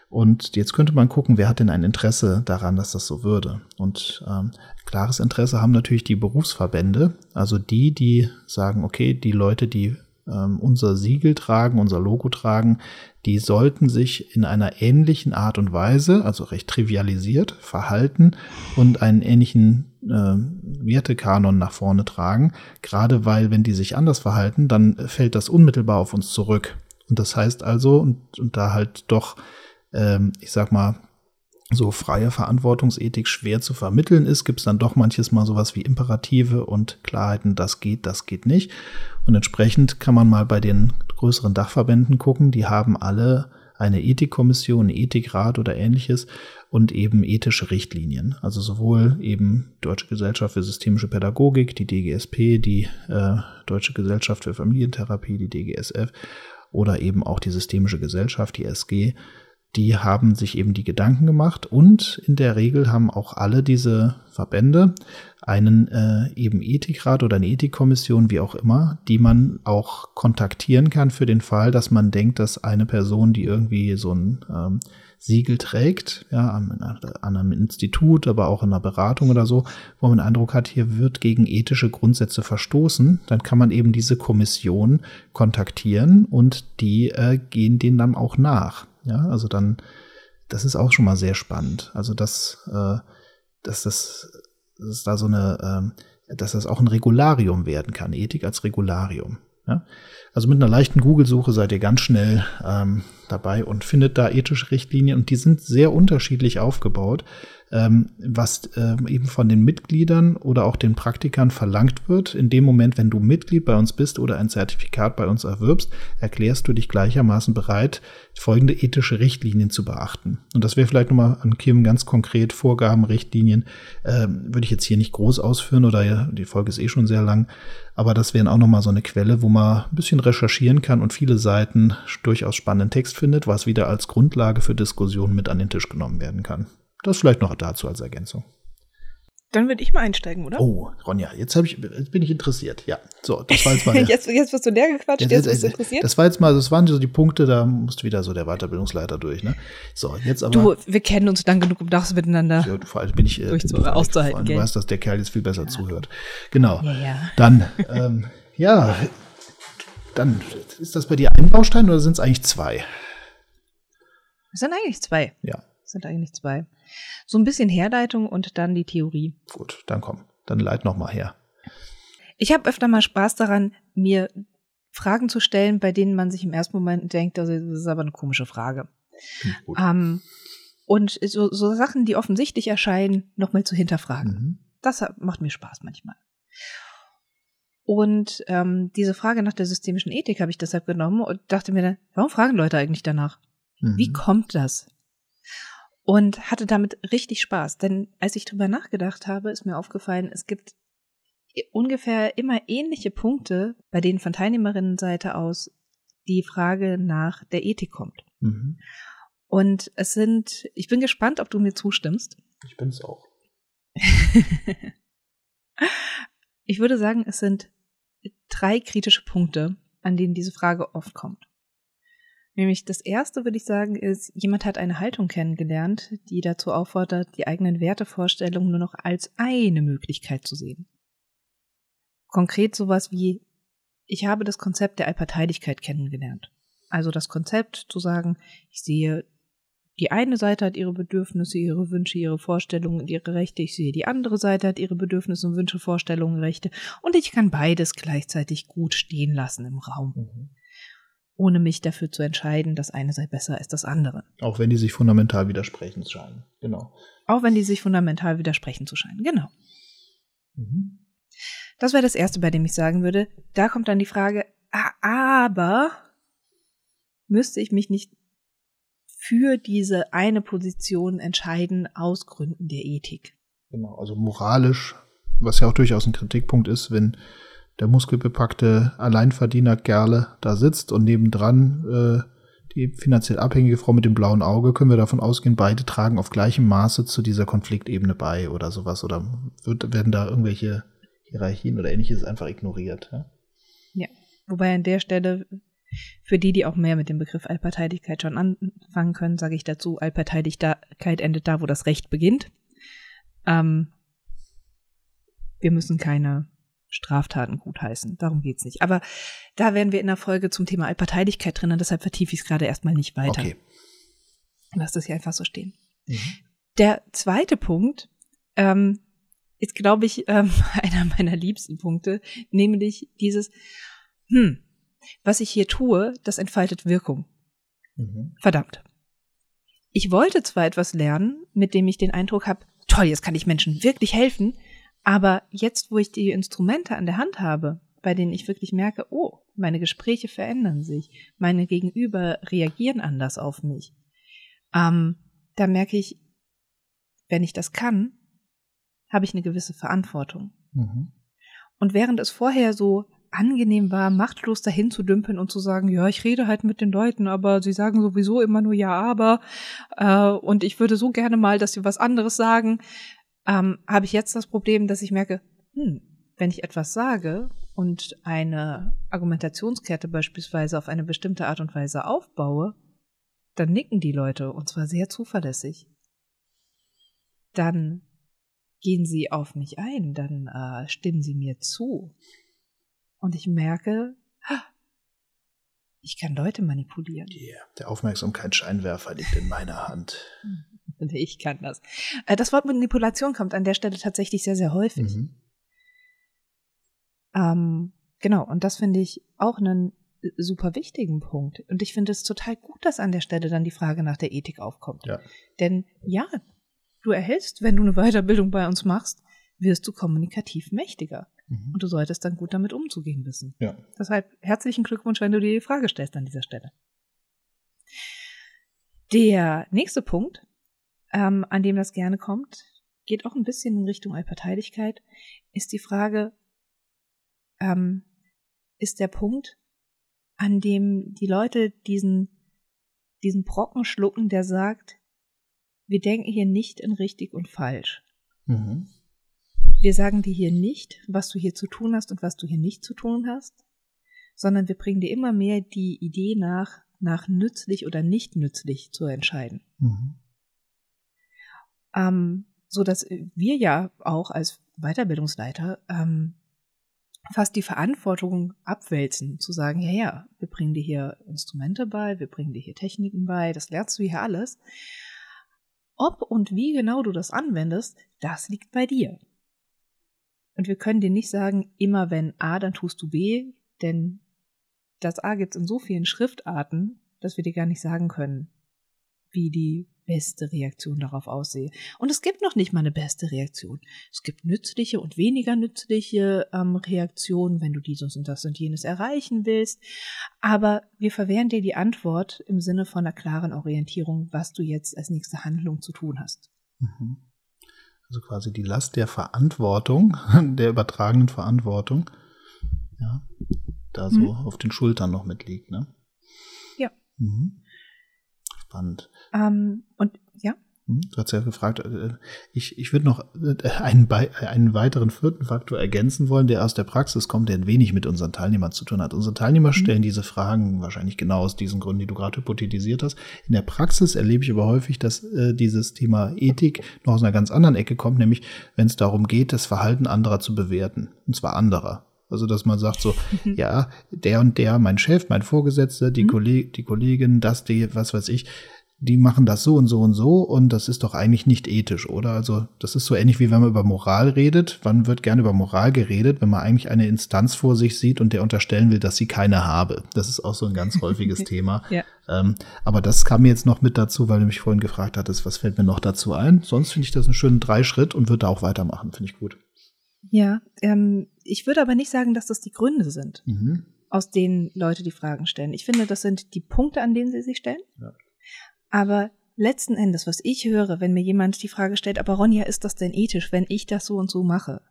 Und jetzt könnte man gucken, wer hat denn ein Interesse daran, dass das so würde. Und ähm, klares Interesse haben natürlich die Berufsverbände, also die, die sagen, okay, die Leute, die ähm, unser Siegel tragen, unser Logo tragen, die sollten sich in einer ähnlichen Art und Weise, also recht trivialisiert, verhalten und einen ähnlichen äh, Wertekanon nach vorne tragen. Gerade weil, wenn die sich anders verhalten, dann fällt das unmittelbar auf uns zurück. Und das heißt also, und, und da halt doch, ähm, ich sag mal, so freie Verantwortungsethik schwer zu vermitteln ist, gibt es dann doch manches Mal sowas wie Imperative und Klarheiten, das geht, das geht nicht. Und entsprechend kann man mal bei den größeren Dachverbänden gucken, die haben alle eine Ethikkommission, einen Ethikrat oder ähnliches und eben ethische Richtlinien. Also sowohl eben Deutsche Gesellschaft für systemische Pädagogik, die DGSP, die äh, Deutsche Gesellschaft für Familientherapie, die DGSF oder eben auch die Systemische Gesellschaft, die SG, die haben sich eben die Gedanken gemacht und in der Regel haben auch alle diese Verbände einen äh, eben Ethikrat oder eine Ethikkommission, wie auch immer, die man auch kontaktieren kann für den Fall, dass man denkt, dass eine Person, die irgendwie so ein ähm, Siegel trägt, ja, an, an einem Institut, aber auch in einer Beratung oder so, wo man den Eindruck hat, hier wird gegen ethische Grundsätze verstoßen, dann kann man eben diese Kommission kontakties und die äh, gehen denen dann auch nach. Ja, also dann, das ist auch schon mal sehr spannend. Also dass, äh, dass das, dass da so eine, äh, dass das auch ein Regularium werden kann, Ethik als Regularium. Ja? Also mit einer leichten Google-Suche seid ihr ganz schnell ähm, dabei und findet da ethische Richtlinien und die sind sehr unterschiedlich aufgebaut ähm, was ähm, eben von den Mitgliedern oder auch den Praktikern verlangt wird. In dem Moment, wenn du Mitglied bei uns bist oder ein Zertifikat bei uns erwirbst, erklärst du dich gleichermaßen bereit, folgende ethische Richtlinien zu beachten. Und das wäre vielleicht nochmal an Kim ganz konkret Vorgaben, Richtlinien, ähm, würde ich jetzt hier nicht groß ausführen oder ja, die Folge ist eh schon sehr lang. Aber das wären auch nochmal so eine Quelle, wo man ein bisschen recherchieren kann und viele Seiten durchaus spannenden Text findet, was wieder als Grundlage für Diskussionen mit an den Tisch genommen werden kann. Das vielleicht noch dazu als Ergänzung. Dann würde ich mal einsteigen, oder? Oh, Ronja, jetzt, ich, jetzt bin ich interessiert. Ja, so, das war jetzt mal. jetzt, jetzt wirst du leer gequatscht, jetzt, jetzt bist du interessiert. Das war jetzt mal, das waren so die Punkte, da musste wieder so der Weiterbildungsleiter durch, ne? So, jetzt aber. Du, wir kennen uns lang genug, um das miteinander ja, vor allem bin ich, äh, auszuhalten. Du weißt, dass der Kerl jetzt viel besser ja. zuhört. Genau. Ja, ja. Dann, ähm, ja, dann ist das bei dir ein Baustein oder sind es eigentlich zwei? Es sind eigentlich zwei. Ja. Es sind eigentlich zwei. So ein bisschen Herleitung und dann die Theorie. Gut, dann komm, dann leit noch mal her. Ich habe öfter mal Spaß daran, mir Fragen zu stellen, bei denen man sich im ersten Moment denkt, das ist aber eine komische Frage. Ähm, und so, so, Sachen, die offensichtlich erscheinen, nochmal zu hinterfragen. Mhm. Das macht mir Spaß manchmal. Und ähm, diese Frage nach der systemischen Ethik habe ich deshalb genommen und dachte mir dann, warum fragen Leute eigentlich danach? Mhm. Wie kommt das? Und hatte damit richtig Spaß, denn als ich drüber nachgedacht habe, ist mir aufgefallen, es gibt ungefähr immer ähnliche Punkte, bei denen von Teilnehmerinnenseite aus die Frage nach der Ethik kommt. Mhm. Und es sind, ich bin gespannt, ob du mir zustimmst. Ich bin es auch. ich würde sagen, es sind drei kritische Punkte, an denen diese Frage oft kommt. Nämlich das erste, würde ich sagen, ist, jemand hat eine Haltung kennengelernt, die dazu auffordert, die eigenen Wertevorstellungen nur noch als eine Möglichkeit zu sehen. Konkret sowas wie, ich habe das Konzept der Allparteilichkeit kennengelernt. Also das Konzept zu sagen, ich sehe, die eine Seite hat ihre Bedürfnisse, ihre Wünsche, ihre Vorstellungen und ihre Rechte. Ich sehe, die andere Seite hat ihre Bedürfnisse und Wünsche, Vorstellungen, Rechte. Und ich kann beides gleichzeitig gut stehen lassen im Raum. Mhm. Ohne mich dafür zu entscheiden, das eine sei besser als das andere. Auch wenn die sich fundamental widersprechen scheinen. Genau. Auch wenn die sich fundamental widersprechen zu scheinen. Genau. Mhm. Das wäre das Erste, bei dem ich sagen würde, da kommt dann die Frage, ah, aber müsste ich mich nicht für diese eine Position entscheiden aus Gründen der Ethik? Genau, also moralisch, was ja auch durchaus ein Kritikpunkt ist, wenn der muskelbepackte Alleinverdiener Gerle da sitzt und nebendran äh, die finanziell abhängige Frau mit dem blauen Auge, können wir davon ausgehen, beide tragen auf gleichem Maße zu dieser Konfliktebene bei oder sowas oder wird, werden da irgendwelche Hierarchien oder ähnliches einfach ignoriert. Ja? ja, wobei an der Stelle für die, die auch mehr mit dem Begriff Allparteilichkeit schon anfangen können, sage ich dazu, Allparteilichkeit endet da, wo das Recht beginnt. Ähm, wir müssen keine Straftaten gutheißen. Darum geht's nicht. Aber da wären wir in der Folge zum Thema Allparteilichkeit drin und deshalb vertiefe ich es gerade erstmal nicht weiter. Okay. Lass das hier einfach so stehen. Mhm. Der zweite Punkt ähm, ist, glaube ich, ähm, einer meiner liebsten Punkte, nämlich dieses, hm, was ich hier tue, das entfaltet Wirkung. Mhm. Verdammt. Ich wollte zwar etwas lernen, mit dem ich den Eindruck habe, toll, jetzt kann ich Menschen wirklich helfen, aber jetzt, wo ich die Instrumente an der Hand habe, bei denen ich wirklich merke, oh, meine Gespräche verändern sich, meine Gegenüber reagieren anders auf mich, ähm, da merke ich, wenn ich das kann, habe ich eine gewisse Verantwortung. Mhm. Und während es vorher so angenehm war, machtlos dahin zu dümpeln und zu sagen, ja, ich rede halt mit den Leuten, aber sie sagen sowieso immer nur ja, aber äh, und ich würde so gerne mal, dass sie was anderes sagen, ähm, habe ich jetzt das Problem, dass ich merke, hm, wenn ich etwas sage und eine Argumentationskette beispielsweise auf eine bestimmte Art und Weise aufbaue, dann nicken die Leute und zwar sehr zuverlässig. Dann gehen sie auf mich ein, dann äh, stimmen sie mir zu. Und ich merke, ich kann Leute manipulieren. Yeah. Der Aufmerksamkeitsscheinwerfer liegt in meiner Hand. Ich kann das. Äh, das Wort Manipulation kommt an der Stelle tatsächlich sehr, sehr häufig. Mhm. Ähm, genau, und das finde ich auch einen super wichtigen Punkt. Und ich finde es total gut, dass an der Stelle dann die Frage nach der Ethik aufkommt. Ja. Denn ja, du erhältst, wenn du eine Weiterbildung bei uns machst, wirst du kommunikativ mächtiger. Mhm. Und du solltest dann gut damit umzugehen wissen. Ja. Deshalb herzlichen Glückwunsch, wenn du dir die Frage stellst an dieser Stelle. Der nächste Punkt, ähm, an dem das gerne kommt, geht auch ein bisschen in Richtung Allparteilichkeit, ist die Frage, ähm, ist der Punkt, an dem die Leute diesen, diesen Brocken schlucken, der sagt, wir denken hier nicht in richtig und falsch. Mhm. Wir sagen dir hier nicht, was du hier zu tun hast und was du hier nicht zu tun hast, sondern wir bringen dir immer mehr die Idee nach, nach nützlich oder nicht nützlich zu entscheiden. Mhm. Ähm, so dass wir ja auch als Weiterbildungsleiter ähm, fast die Verantwortung abwälzen, zu sagen, ja, ja, wir bringen dir hier Instrumente bei, wir bringen dir hier Techniken bei, das lernst du hier alles. Ob und wie genau du das anwendest, das liegt bei dir. Und wir können dir nicht sagen, immer wenn A, dann tust du B, denn das A gibt es in so vielen Schriftarten, dass wir dir gar nicht sagen können, wie die beste Reaktion darauf aussehe. Und es gibt noch nicht mal eine beste Reaktion. Es gibt nützliche und weniger nützliche ähm, Reaktionen, wenn du dieses und das und jenes erreichen willst. Aber wir verwehren dir die Antwort im Sinne von einer klaren Orientierung, was du jetzt als nächste Handlung zu tun hast. Mhm. Also quasi die Last der Verantwortung, der übertragenen Verantwortung, ja, da so mhm. auf den Schultern noch mitliegt, ne? Ja. Mhm. Spannend. Ähm, und ja. Hm, du hast ja gefragt, äh, ich, ich würde noch äh, einen, einen weiteren vierten Faktor ergänzen wollen, der aus der Praxis kommt, der wenig mit unseren Teilnehmern zu tun hat. Unsere Teilnehmer mhm. stellen diese Fragen wahrscheinlich genau aus diesen Gründen, die du gerade hypothetisiert hast. In der Praxis erlebe ich aber häufig, dass äh, dieses Thema Ethik noch aus einer ganz anderen Ecke kommt, nämlich wenn es darum geht, das Verhalten anderer zu bewerten. Und zwar anderer. Also, dass man sagt so, ja, der und der, mein Chef, mein Vorgesetzter, die, mhm. Kolleg die Kollegin, das, die, was weiß ich, die machen das so und so und so und das ist doch eigentlich nicht ethisch, oder? Also das ist so ähnlich wie wenn man über Moral redet. Wann wird gerne über Moral geredet, wenn man eigentlich eine Instanz vor sich sieht und der unterstellen will, dass sie keine habe. Das ist auch so ein ganz häufiges Thema. Ja. Ähm, aber das kam mir jetzt noch mit dazu, weil du mich vorhin gefragt hattest, was fällt mir noch dazu ein? Sonst finde ich das einen schönen Dreischritt und würde da auch weitermachen, finde ich gut. Ja, ähm, ich würde aber nicht sagen, dass das die Gründe sind, mhm. aus denen Leute die Fragen stellen. Ich finde, das sind die Punkte, an denen sie sich stellen. Ja. Aber letzten Endes, was ich höre, wenn mir jemand die Frage stellt, aber Ronja, ist das denn ethisch, wenn ich das so und so mache,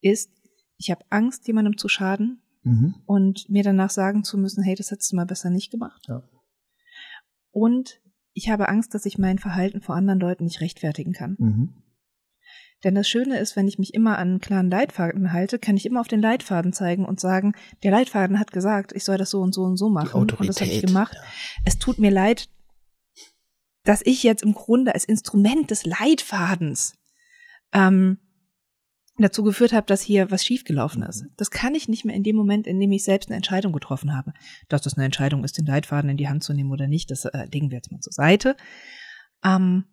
ist, ich habe Angst, jemandem zu schaden mhm. und mir danach sagen zu müssen, hey, das hättest du mal besser nicht gemacht. Ja. Und ich habe Angst, dass ich mein Verhalten vor anderen Leuten nicht rechtfertigen kann. Mhm. Denn das Schöne ist, wenn ich mich immer an einen klaren Leitfaden halte, kann ich immer auf den Leitfaden zeigen und sagen, der Leitfaden hat gesagt, ich soll das so und so und so machen. Und das habe ich gemacht. Ja. Es tut mir leid, dass ich jetzt im Grunde als Instrument des Leitfadens ähm, dazu geführt habe, dass hier was schiefgelaufen ist. Das kann ich nicht mehr in dem Moment, in dem ich selbst eine Entscheidung getroffen habe. Dass das eine Entscheidung ist, den Leitfaden in die Hand zu nehmen oder nicht, das äh, legen wir jetzt mal zur Seite. Ähm,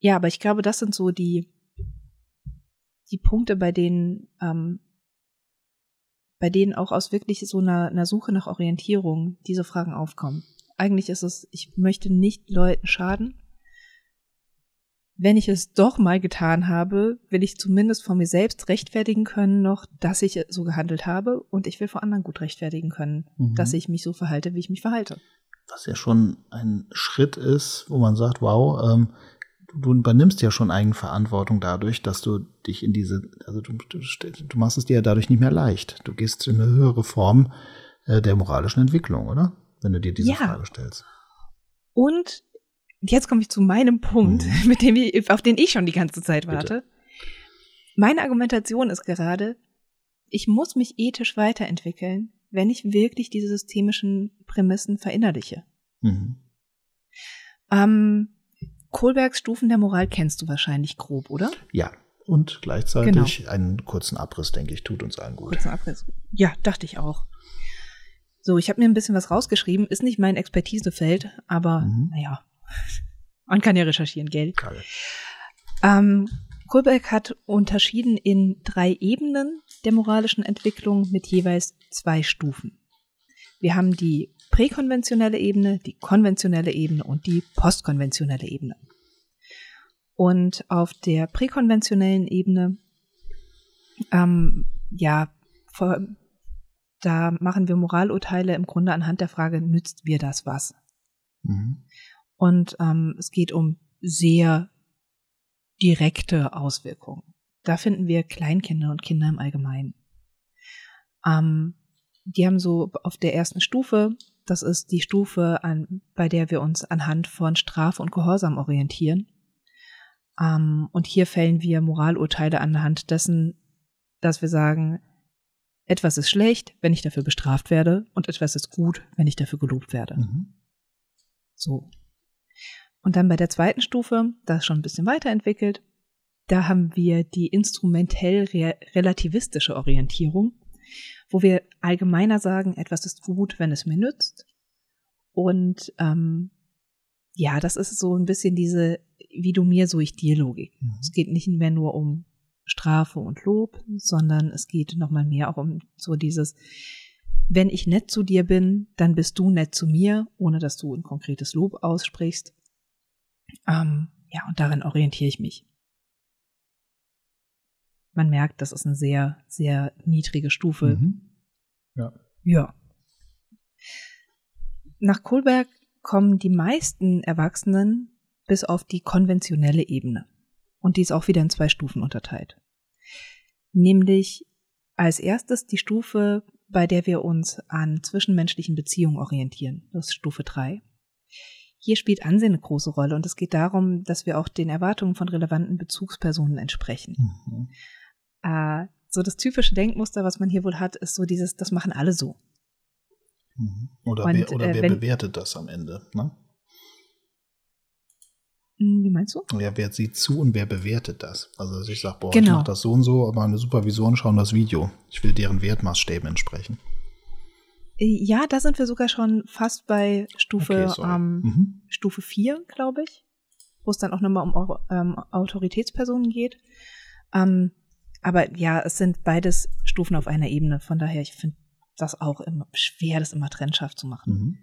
ja, aber ich glaube, das sind so die, die Punkte, bei denen, ähm, bei denen auch aus wirklich so einer, einer Suche nach Orientierung diese Fragen aufkommen. Eigentlich ist es, ich möchte nicht Leuten schaden. Wenn ich es doch mal getan habe, will ich zumindest vor mir selbst rechtfertigen können noch, dass ich so gehandelt habe und ich will vor anderen gut rechtfertigen können, mhm. dass ich mich so verhalte, wie ich mich verhalte. Was ja schon ein Schritt ist, wo man sagt, wow, ähm, du übernimmst ja schon Eigenverantwortung dadurch, dass du dich in diese, also du, du, du machst es dir ja dadurch nicht mehr leicht. Du gehst in eine höhere Form äh, der moralischen Entwicklung, oder? Wenn du dir diese ja. Frage stellst. Und jetzt komme ich zu meinem Punkt, mhm. mit dem ich, auf den ich schon die ganze Zeit warte. Bitte. Meine Argumentation ist gerade, ich muss mich ethisch weiterentwickeln, wenn ich wirklich diese systemischen Prämissen verinnerliche. Mhm. Ähm, Kohlbergs Stufen der Moral kennst du wahrscheinlich grob, oder? Ja. Und gleichzeitig genau. einen kurzen Abriss, denke ich, tut uns allen gut. Kurzen Abriss. Ja, dachte ich auch. So, ich habe mir ein bisschen was rausgeschrieben. Ist nicht mein Expertisefeld, aber mhm. naja, man kann ja recherchieren, gell? Ähm, Kohlberg hat unterschieden in drei Ebenen der moralischen Entwicklung mit jeweils zwei Stufen. Wir haben die präkonventionelle Ebene, die konventionelle Ebene und die postkonventionelle Ebene. Und auf der präkonventionellen Ebene, ähm, ja, vor, da machen wir Moralurteile im Grunde anhand der Frage, nützt mir das was? Mhm. Und ähm, es geht um sehr direkte Auswirkungen. Da finden wir Kleinkinder und Kinder im Allgemeinen. Ähm, die haben so auf der ersten Stufe das ist die Stufe, an, bei der wir uns anhand von Strafe und Gehorsam orientieren. Ähm, und hier fällen wir Moralurteile anhand dessen, dass wir sagen, etwas ist schlecht, wenn ich dafür bestraft werde, und etwas ist gut, wenn ich dafür gelobt werde. Mhm. So. Und dann bei der zweiten Stufe, das ist schon ein bisschen weiterentwickelt, da haben wir die instrumentell relativistische Orientierung wo wir allgemeiner sagen, etwas ist gut, wenn es mir nützt. Und ähm, ja, das ist so ein bisschen diese, wie du mir, so ich dir Logik. Mhm. Es geht nicht mehr nur um Strafe und Lob, sondern es geht nochmal mehr auch um so dieses, wenn ich nett zu dir bin, dann bist du nett zu mir, ohne dass du ein konkretes Lob aussprichst. Ähm, ja, und darin orientiere ich mich. Man merkt, das ist eine sehr, sehr niedrige Stufe. Mhm. Ja. Ja. Nach Kohlberg kommen die meisten Erwachsenen bis auf die konventionelle Ebene. Und die ist auch wieder in zwei Stufen unterteilt. Nämlich als erstes die Stufe, bei der wir uns an zwischenmenschlichen Beziehungen orientieren. Das ist Stufe 3. Hier spielt Ansehen eine große Rolle und es geht darum, dass wir auch den Erwartungen von relevanten Bezugspersonen entsprechen. Mhm. Äh, so das typische Denkmuster, was man hier wohl hat, ist so dieses, das machen alle so. Mhm. Oder, und, wer, oder äh, wer wenn, bewertet das am Ende? Ne? Hm, wie meinst du? Ja, wer sieht zu und wer bewertet das? Also ich sage, boah, genau. ich mache das so und so, aber meine Supervisoren schauen das Video. Ich will deren Wertmaßstäben entsprechen. Äh, ja, da sind wir sogar schon fast bei Stufe, okay, ähm, mhm. Stufe 4, glaube ich, wo es dann auch nochmal um ähm, Autoritätspersonen geht. Ähm, aber ja, es sind beides Stufen auf einer Ebene. Von daher, ich finde das auch immer schwer, das immer trennscharf zu machen. Mhm.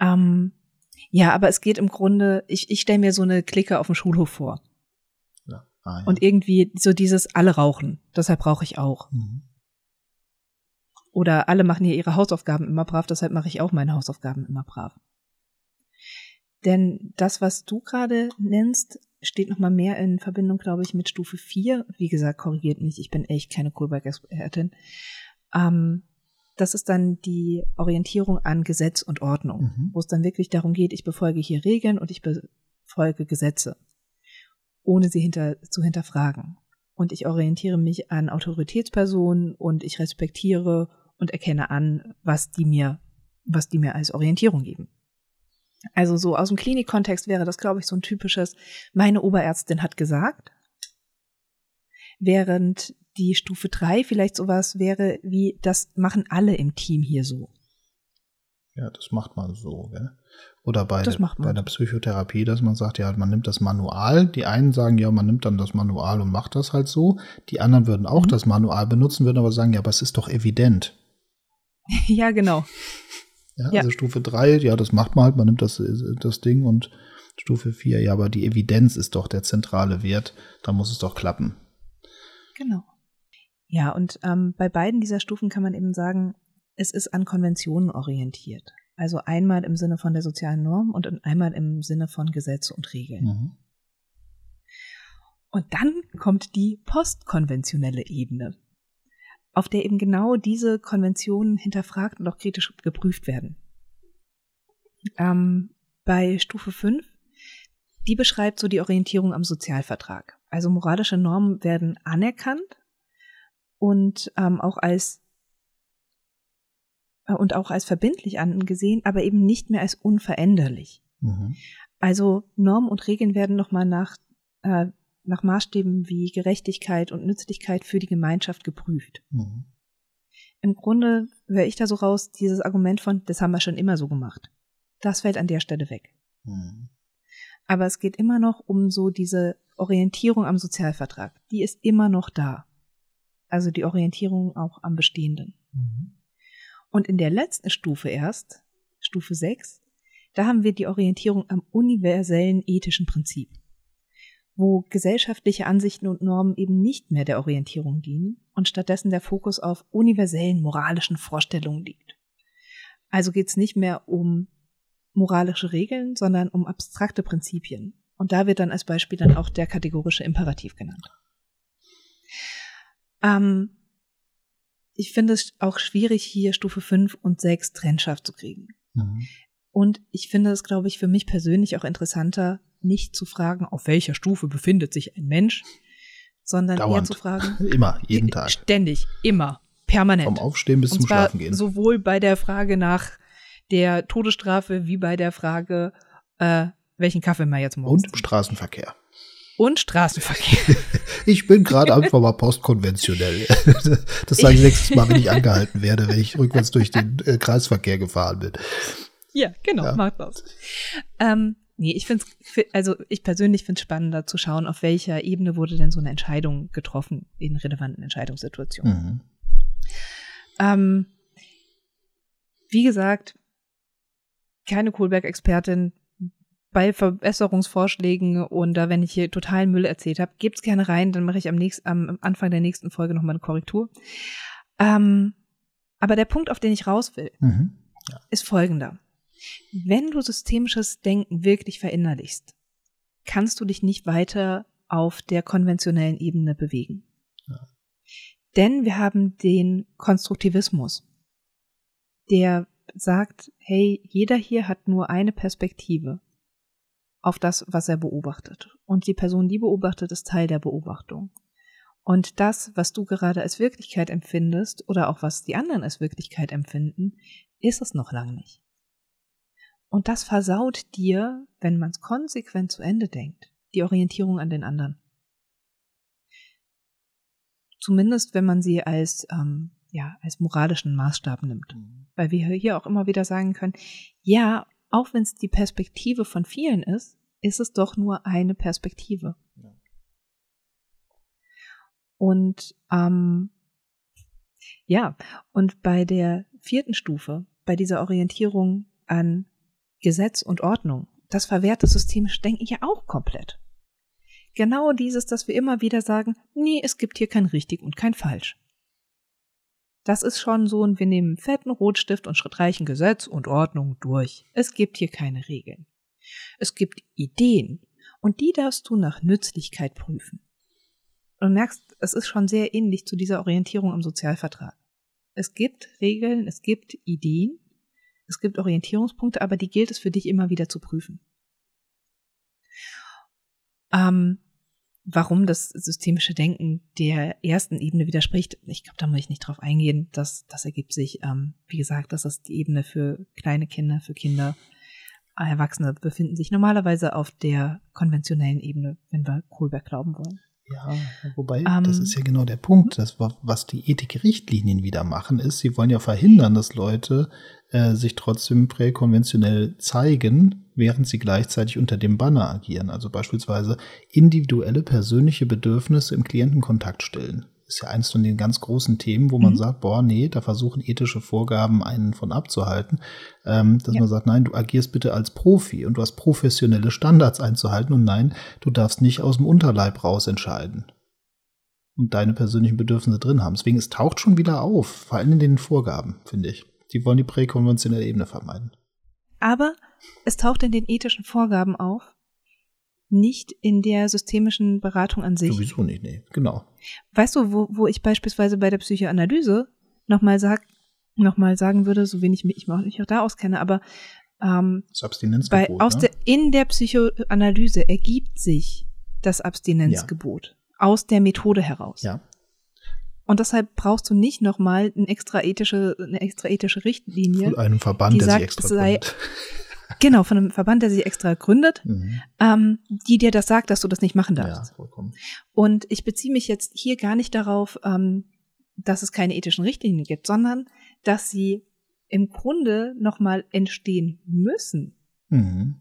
Ähm, ja, aber es geht im Grunde, ich, ich stelle mir so eine Clique auf dem Schulhof vor. Ja. Ah, ja. Und irgendwie so dieses alle rauchen. Deshalb brauche ich auch. Mhm. Oder alle machen hier ihre Hausaufgaben immer brav, deshalb mache ich auch meine Hausaufgaben immer brav. Denn das, was du gerade nennst, steht nochmal mehr in Verbindung, glaube ich, mit Stufe 4. Wie gesagt, korrigiert mich, ich bin echt keine Kohlberg-Expertin. Ähm, das ist dann die Orientierung an Gesetz und Ordnung, mhm. wo es dann wirklich darum geht, ich befolge hier Regeln und ich befolge Gesetze, ohne sie hinter, zu hinterfragen. Und ich orientiere mich an Autoritätspersonen und ich respektiere und erkenne an, was die mir, was die mir als Orientierung geben. Also so aus dem Klinikkontext wäre das, glaube ich, so ein typisches, meine Oberärztin hat gesagt, während die Stufe 3 vielleicht sowas wäre wie, das machen alle im Team hier so. Ja, das macht man so, gell? Oder bei, der, bei der Psychotherapie, dass man sagt, ja, man nimmt das Manual. Die einen sagen, ja, man nimmt dann das Manual und macht das halt so. Die anderen würden auch mhm. das Manual benutzen, würden aber sagen, ja, aber es ist doch evident. ja, genau. Ja, ja, also Stufe 3, ja, das macht man halt, man nimmt das, das Ding und Stufe 4, ja, aber die Evidenz ist doch der zentrale Wert, da muss es doch klappen. Genau. Ja, und ähm, bei beiden dieser Stufen kann man eben sagen, es ist an Konventionen orientiert. Also einmal im Sinne von der sozialen Norm und einmal im Sinne von Gesetze und Regeln. Mhm. Und dann kommt die postkonventionelle Ebene, auf der eben genau diese Konventionen hinterfragt und auch kritisch geprüft werden. Ähm, bei Stufe 5, die beschreibt so die Orientierung am Sozialvertrag. Also moralische Normen werden anerkannt und ähm, auch als äh, und auch als verbindlich angesehen, aber eben nicht mehr als unveränderlich. Mhm. Also Normen und Regeln werden nochmal nach, äh, nach Maßstäben wie Gerechtigkeit und Nützlichkeit für die Gemeinschaft geprüft. Mhm. Im Grunde höre ich da so raus, dieses Argument von, das haben wir schon immer so gemacht. Das fällt an der Stelle weg. Mhm. Aber es geht immer noch um so diese Orientierung am Sozialvertrag. Die ist immer noch da. Also die Orientierung auch am Bestehenden. Mhm. Und in der letzten Stufe erst, Stufe 6, da haben wir die Orientierung am universellen ethischen Prinzip, wo gesellschaftliche Ansichten und Normen eben nicht mehr der Orientierung dienen und stattdessen der Fokus auf universellen moralischen Vorstellungen liegt. Also geht es nicht mehr um moralische Regeln, sondern um abstrakte Prinzipien. Und da wird dann als Beispiel dann auch der kategorische Imperativ genannt. Ähm, ich finde es auch schwierig, hier Stufe 5 und 6 trennscharf zu kriegen. Mhm. Und ich finde es, glaube ich, für mich persönlich auch interessanter, nicht zu fragen, auf welcher Stufe befindet sich ein Mensch, sondern Dauernd. eher zu fragen. immer, jeden Tag. Ständig, immer, permanent. Vom Aufstehen bis zum Schlafen gehen. Sowohl bei der Frage nach der Todesstrafe wie bei der Frage, äh, welchen Kaffee man jetzt morgens. Und im Straßenverkehr und Straßenverkehr. Ich bin gerade einfach mal postkonventionell. Das sage ich nächstes Mal, wenn ich angehalten werde, wenn ich rückwärts durch den äh, Kreisverkehr gefahren bin. Ja, genau, ja. macht das. Ähm, nee, ich finde also ich persönlich finde es spannender zu schauen, auf welcher Ebene wurde denn so eine Entscheidung getroffen in relevanten Entscheidungssituationen. Mhm. Ähm, wie gesagt, keine Kohlberg-Expertin bei Verbesserungsvorschlägen und da, wenn ich hier totalen Müll erzählt habe, gebt's gerne rein, dann mache ich am, nächsten, am Anfang der nächsten Folge nochmal eine Korrektur. Ähm, aber der Punkt, auf den ich raus will, mhm. ja. ist folgender. Wenn du systemisches Denken wirklich verinnerlichst, kannst du dich nicht weiter auf der konventionellen Ebene bewegen. Ja. Denn wir haben den Konstruktivismus, der sagt, hey, jeder hier hat nur eine Perspektive auf das, was er beobachtet. Und die Person, die beobachtet, ist Teil der Beobachtung. Und das, was du gerade als Wirklichkeit empfindest oder auch was die anderen als Wirklichkeit empfinden, ist es noch lang nicht. Und das versaut dir, wenn man es konsequent zu Ende denkt, die Orientierung an den anderen. Zumindest wenn man sie als, ähm, ja, als moralischen Maßstab nimmt. Mhm. Weil wir hier auch immer wieder sagen können, ja, auch wenn es die Perspektive von vielen ist, ist es doch nur eine Perspektive. Ja. Und ähm, ja, und bei der vierten Stufe, bei dieser Orientierung an Gesetz und Ordnung, das verwehrt das systemische Denken ja auch komplett. Genau dieses, dass wir immer wieder sagen, nee, es gibt hier kein richtig und kein falsch. Das ist schon so und wir nehmen fetten Rotstift und reichen Gesetz und Ordnung durch. Es gibt hier keine Regeln. Es gibt Ideen und die darfst du nach Nützlichkeit prüfen. Und merkst, es ist schon sehr ähnlich zu dieser Orientierung im Sozialvertrag. Es gibt Regeln, es gibt Ideen, es gibt Orientierungspunkte, aber die gilt es für dich immer wieder zu prüfen. Ähm, warum das systemische Denken der ersten Ebene widerspricht, ich glaube, da muss ich nicht drauf eingehen. Das, das ergibt sich, ähm, wie gesagt, das ist die Ebene für kleine Kinder, für Kinder. Erwachsene befinden sich normalerweise auf der konventionellen Ebene, wenn wir Kohlberg glauben wollen. Ja, wobei, ähm, das ist ja genau der Punkt. Das, was die Ethikrichtlinien wieder machen, ist, sie wollen ja verhindern, dass Leute äh, sich trotzdem präkonventionell zeigen, während sie gleichzeitig unter dem Banner agieren. Also beispielsweise individuelle persönliche Bedürfnisse im Klientenkontakt stellen ist ja eins von den ganz großen Themen, wo man mhm. sagt, boah, nee, da versuchen ethische Vorgaben einen von abzuhalten, ähm, dass ja. man sagt, nein, du agierst bitte als Profi und du hast professionelle Standards einzuhalten und nein, du darfst nicht aus dem Unterleib raus entscheiden und deine persönlichen Bedürfnisse drin haben. Deswegen, es taucht schon wieder auf, vor allem in den Vorgaben, finde ich. Die wollen die präkonventionelle Ebene vermeiden. Aber es taucht in den ethischen Vorgaben auf, nicht in der systemischen Beratung an sich. Sowieso nicht, nee, genau. Weißt du, wo, wo ich beispielsweise bei der Psychoanalyse nochmal sag, noch mal sagen würde, so wenig ich mich auch da auskenne, aber ähm, das Abstinenzgebot, bei, aus ne? der, in der Psychoanalyse ergibt sich das Abstinenzgebot ja. aus der Methode heraus. Ja. Und deshalb brauchst du nicht nochmal eine extra ethische, eine extra ethische Richtlinie. Von einem Verband, die der sagt, sich extra sei, Genau, von einem Verband, der sich extra gründet, mhm. ähm, die dir das sagt, dass du das nicht machen darfst. Ja, vollkommen. Und ich beziehe mich jetzt hier gar nicht darauf, ähm, dass es keine ethischen Richtlinien gibt, sondern dass sie im Grunde nochmal entstehen müssen, mhm.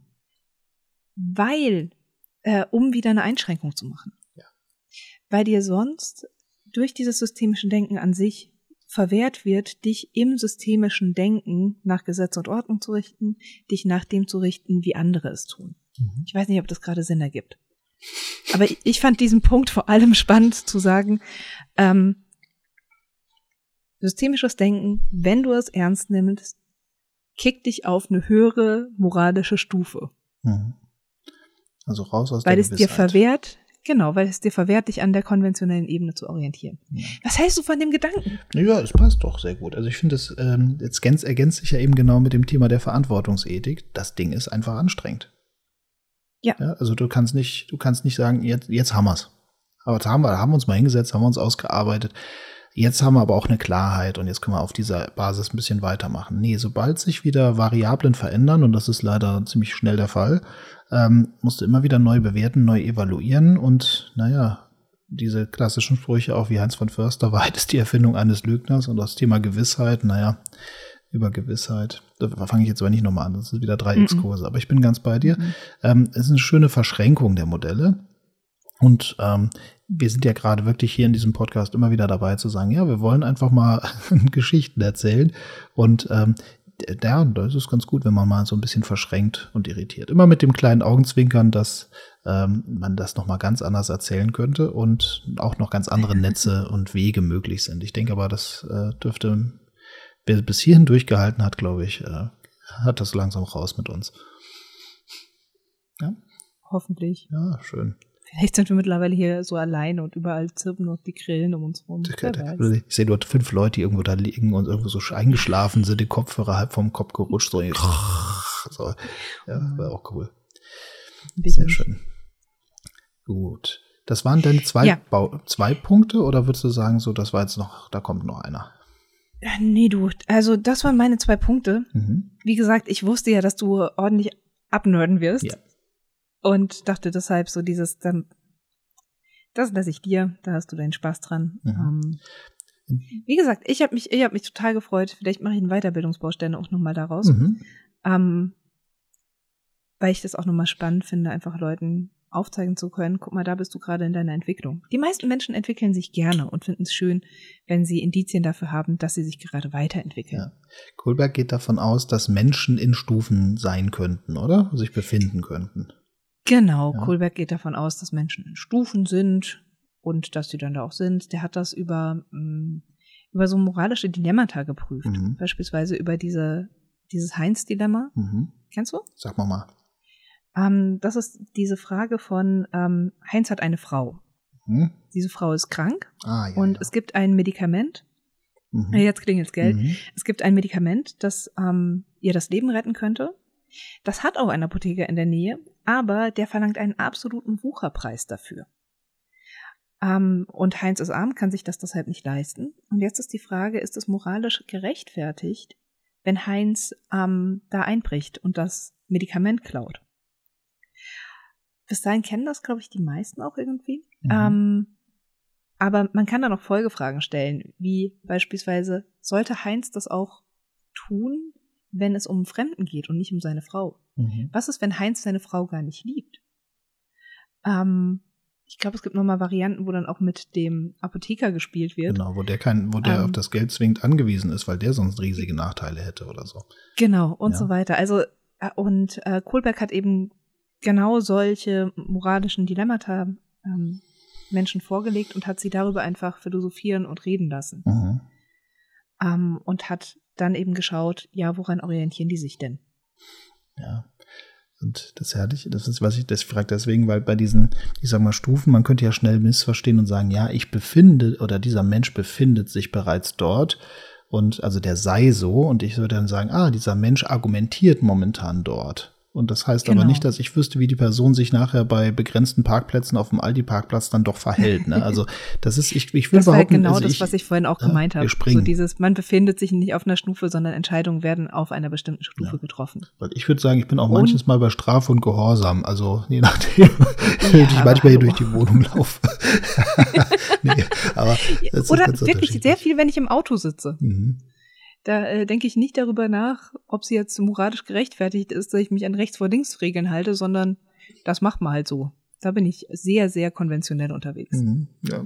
weil, äh, um wieder eine Einschränkung zu machen. Ja. Weil dir sonst durch dieses systemische Denken an sich verwehrt wird, dich im systemischen Denken nach Gesetz und Ordnung zu richten, dich nach dem zu richten, wie andere es tun. Mhm. Ich weiß nicht, ob das gerade Sinn ergibt. Aber ich fand diesen Punkt vor allem spannend zu sagen, ähm, systemisches Denken, wenn du es ernst nimmst, kickt dich auf eine höhere moralische Stufe. Mhm. Also raus aus Weil der es Gewissheit. dir verwehrt, Genau, weil es dir verwehrt, dich an der konventionellen Ebene zu orientieren. Ja. Was hältst du von dem Gedanken? Ja, es passt doch sehr gut. Also ich finde, es ähm, jetzt ergänzt, ergänzt sich ja eben genau mit dem Thema der Verantwortungsethik. Das Ding ist einfach anstrengend. Ja. ja also du kannst nicht, du kannst nicht sagen, jetzt, jetzt haben wir's. Aber jetzt haben wir, haben wir uns mal hingesetzt, haben wir uns ausgearbeitet. Jetzt haben wir aber auch eine Klarheit und jetzt können wir auf dieser Basis ein bisschen weitermachen. Nee, sobald sich wieder Variablen verändern, und das ist leider ziemlich schnell der Fall, ähm, musst du immer wieder neu bewerten, neu evaluieren und naja, diese klassischen Sprüche auch wie Heinz von Förster, Wahrheit ist die Erfindung eines Lügners und das Thema Gewissheit, naja, über Gewissheit. Da fange ich jetzt aber nicht nochmal an, das ist wieder drei X-Kurse, aber ich bin ganz bei dir. Mhm. Ähm, es ist eine schöne Verschränkung der Modelle. Und ähm, wir sind ja gerade wirklich hier in diesem Podcast immer wieder dabei zu sagen, ja, wir wollen einfach mal Geschichten erzählen. Und ähm, ja, das ist ganz gut, wenn man mal so ein bisschen verschränkt und irritiert. Immer mit dem kleinen Augenzwinkern, dass ähm, man das noch mal ganz anders erzählen könnte und auch noch ganz andere Netze und Wege möglich sind. Ich denke aber, das äh, dürfte, wer bis hierhin durchgehalten hat, glaube ich, äh, hat das langsam raus mit uns. Ja. Hoffentlich. Ja, schön. Vielleicht sind wir mittlerweile hier so alleine und überall zirpen noch die Grillen um uns rum. Ich sehe dort fünf Leute, die irgendwo da liegen und irgendwo so eingeschlafen sind, die Kopfhörer halb vom Kopf gerutscht. So, so. Ja, war auch cool. Sehr schön. Gut. Das waren deine zwei, ja. zwei Punkte oder würdest du sagen, so, das war jetzt noch, da kommt noch einer? Ja, nee, du, also das waren meine zwei Punkte. Mhm. Wie gesagt, ich wusste ja, dass du ordentlich abnörden wirst. Ja. Und dachte deshalb so dieses, dann, das lasse ich dir, da hast du deinen Spaß dran. Mhm. Ähm, wie gesagt, ich habe mich, ich habe mich total gefreut. Vielleicht mache ich einen Weiterbildungsbaustein auch nochmal daraus. Mhm. Ähm, weil ich das auch nochmal spannend finde, einfach Leuten aufzeigen zu können, guck mal, da bist du gerade in deiner Entwicklung. Die meisten Menschen entwickeln sich gerne und finden es schön, wenn sie Indizien dafür haben, dass sie sich gerade weiterentwickeln. Ja. Kohlberg geht davon aus, dass Menschen in Stufen sein könnten, oder? Sich befinden könnten. Genau, ja. Kohlberg geht davon aus, dass Menschen in Stufen sind und dass sie dann da auch sind. Der hat das über, mm, über so moralische Dilemmata geprüft. Mhm. Beispielsweise über diese, dieses Heinz-Dilemma. Mhm. Kennst du? Sag mal mal. Ähm, das ist diese Frage von ähm, Heinz hat eine Frau. Mhm. Diese Frau ist krank ah, ja, und ja. es gibt ein Medikament. Mhm. Jetzt klingelt Geld. Mhm. Es gibt ein Medikament, das ähm, ihr das Leben retten könnte. Das hat auch ein Apotheker in der Nähe, aber der verlangt einen absoluten Wucherpreis dafür. Ähm, und Heinz ist arm, kann sich das deshalb nicht leisten. Und jetzt ist die Frage, ist es moralisch gerechtfertigt, wenn Heinz ähm, da einbricht und das Medikament klaut? Bis dahin kennen das, glaube ich, die meisten auch irgendwie. Mhm. Ähm, aber man kann da noch Folgefragen stellen, wie beispielsweise, sollte Heinz das auch tun, wenn es um Fremden geht und nicht um seine Frau? Mhm. Was ist, wenn Heinz seine Frau gar nicht liebt? Ähm, ich glaube, es gibt nochmal Varianten, wo dann auch mit dem Apotheker gespielt wird. Genau, wo der kein, wo der ähm, auf das Geld zwingend angewiesen ist, weil der sonst riesige Nachteile hätte oder so. Genau, und ja. so weiter. Also, äh, und äh, Kohlberg hat eben genau solche moralischen Dilemmata ähm, Menschen vorgelegt und hat sie darüber einfach philosophieren und reden lassen. Mhm. Ähm, und hat dann eben geschaut, ja, woran orientieren die sich denn? Ja. Und das herrliche, das ist, was ich das frage deswegen, weil bei diesen, ich sag mal, Stufen, man könnte ja schnell missverstehen und sagen, ja, ich befinde oder dieser Mensch befindet sich bereits dort und also der sei so und ich würde dann sagen, ah, dieser Mensch argumentiert momentan dort. Und das heißt genau. aber nicht, dass ich wüsste, wie die Person sich nachher bei begrenzten Parkplätzen auf dem Aldi-Parkplatz dann doch verhält. Ne? Also das ist, ich, ich will das behaupten, genau also das, was ich vorhin auch ja, gemeint habe. So dieses, man befindet sich nicht auf einer Stufe, sondern Entscheidungen werden auf einer bestimmten Stufe ja. getroffen. Weil ich würde sagen, ich bin auch und? manches Mal bei Strafe und Gehorsam. Also je nachdem, ja, ich manchmal hier durch die Wohnung laufe. nee, aber Oder wirklich sehr viel, wenn ich im Auto sitze. Mhm. Da äh, denke ich nicht darüber nach, ob sie jetzt moralisch gerechtfertigt ist, dass ich mich an rechts vor links Regeln halte, sondern das macht man halt so. Da bin ich sehr, sehr konventionell unterwegs. Mhm, ja.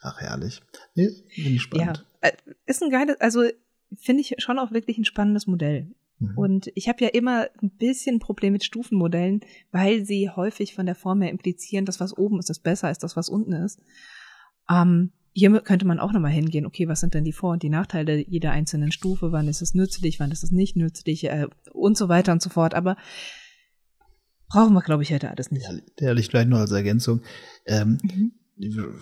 Ach, herrlich. Nee, bin ich spannend. Ja, äh, ist ein geiles, also finde ich schon auch wirklich ein spannendes Modell. Mhm. Und ich habe ja immer ein bisschen ein Problem mit Stufenmodellen, weil sie häufig von der Form her implizieren, dass was oben ist, ist besser als das, was unten ist. Ähm, hier könnte man auch nochmal hingehen, okay, was sind denn die Vor- und die Nachteile jeder einzelnen Stufe, wann ist es nützlich, wann ist es nicht nützlich äh, und so weiter und so fort. Aber brauchen wir, glaube ich, heute alles nicht. Ja, ehrlich, vielleicht nur als Ergänzung. Ähm, mhm.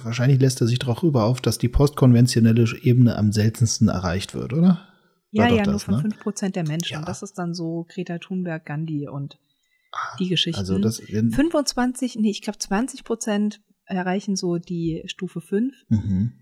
Wahrscheinlich lässt er sich darauf rüber auf, dass die postkonventionelle Ebene am seltensten erreicht wird, oder? Ja, ja, das, nur von ne? 5% der Menschen. Ja. Das ist dann so Greta Thunberg, Gandhi und ah, die Geschichten. Also das 25, nee, ich glaube 20 Prozent erreichen so die Stufe 5. Mhm.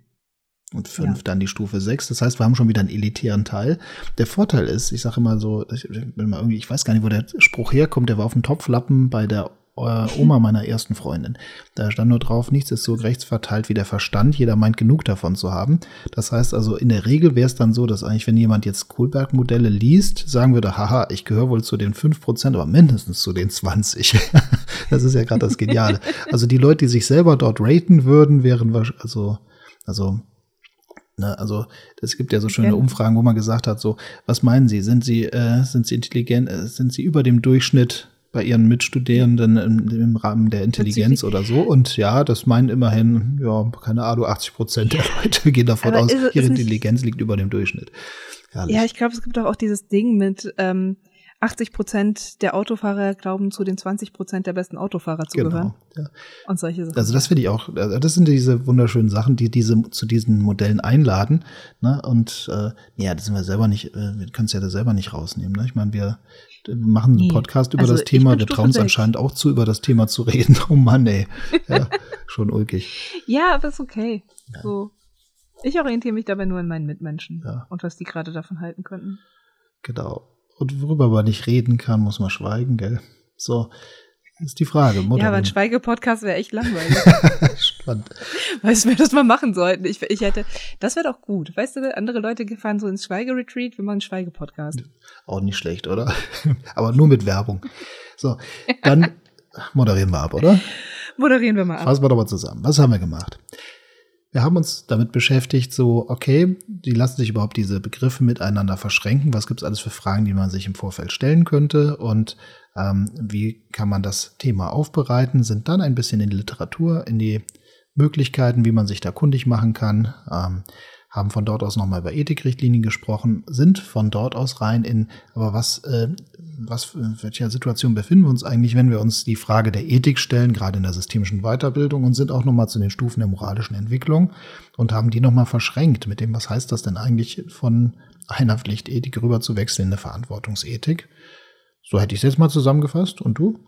Und 5 ja. dann die Stufe 6. Das heißt, wir haben schon wieder einen elitären Teil. Der Vorteil ist, ich sage immer so, ich, bin mal irgendwie, ich weiß gar nicht, wo der Spruch herkommt, der war auf dem Topflappen bei der äh, Oma meiner ersten Freundin. Da stand nur drauf, nichts ist so rechts verteilt wie der Verstand. Jeder meint genug davon zu haben. Das heißt also, in der Regel wäre es dann so, dass eigentlich, wenn jemand jetzt Kohlberg-Modelle liest, sagen würde, haha, ich gehöre wohl zu den 5%, aber mindestens zu den 20. das ist ja gerade das Geniale. Also die Leute, die sich selber dort raten würden, wären also, also Ne? Also es gibt ja so schöne Umfragen, wo man gesagt hat, so, was meinen Sie? Sind Sie, äh, sind Sie intelligent, äh, sind Sie über dem Durchschnitt bei Ihren Mitstudierenden im, im Rahmen der Intelligenz oder so? Und ja, das meinen immerhin, ja, keine Ahnung, 80 Prozent der Leute gehen davon Aber aus, ihre Intelligenz liegt über dem Durchschnitt. Herrlich. Ja, ich glaube, es gibt auch, auch dieses Ding mit, ähm, 80 Prozent der Autofahrer glauben zu den 20 Prozent der besten Autofahrer zu genau, gehören. Ja. Und solche Sachen. Also das finde ich auch, das sind diese wunderschönen Sachen, die diese zu diesen Modellen einladen. Ne? Und äh, ja, das sind wir selber nicht, äh, wir können es ja da selber nicht rausnehmen. Ne? Ich meine, wir machen einen Podcast über also das Thema, wir trauen uns anscheinend auch zu, über das Thema zu reden. Oh Mann, ey. Ja, schon ulkig. Ja, aber ist okay. Ja. So. Ich orientiere mich dabei nur an meinen Mitmenschen ja. und was die gerade davon halten könnten. Genau. Und worüber man nicht reden kann, muss man schweigen, gell? So, ist die Frage. Mutter, ja, aber ein Schweigepodcast wäre echt langweilig. Spannend. Weißt du, wir das mal machen sollten? Ich, ich hätte, das wäre doch gut. Weißt du, andere Leute fahren so ins Schweigeretreat, wir machen einen Schweigepodcast. Auch nicht schlecht, oder? aber nur mit Werbung. So, dann moderieren wir ab, oder? Moderieren wir mal ab. Fassen wir doch mal zusammen. Was haben wir gemacht? Wir haben uns damit beschäftigt, so, okay, die lassen sich überhaupt diese Begriffe miteinander verschränken. Was gibt es alles für Fragen, die man sich im Vorfeld stellen könnte? Und ähm, wie kann man das Thema aufbereiten? Sind dann ein bisschen in die Literatur, in die Möglichkeiten, wie man sich da kundig machen kann. Ähm, haben von dort aus nochmal über Ethikrichtlinien gesprochen, sind von dort aus rein in, aber was, äh, was, in welcher Situation befinden wir uns eigentlich, wenn wir uns die Frage der Ethik stellen, gerade in der systemischen Weiterbildung und sind auch nochmal zu den Stufen der moralischen Entwicklung und haben die nochmal verschränkt mit dem, was heißt das denn eigentlich von einer Pflichtethik rüber zu wechseln in eine Verantwortungsethik. So hätte ich es jetzt mal zusammengefasst. Und du?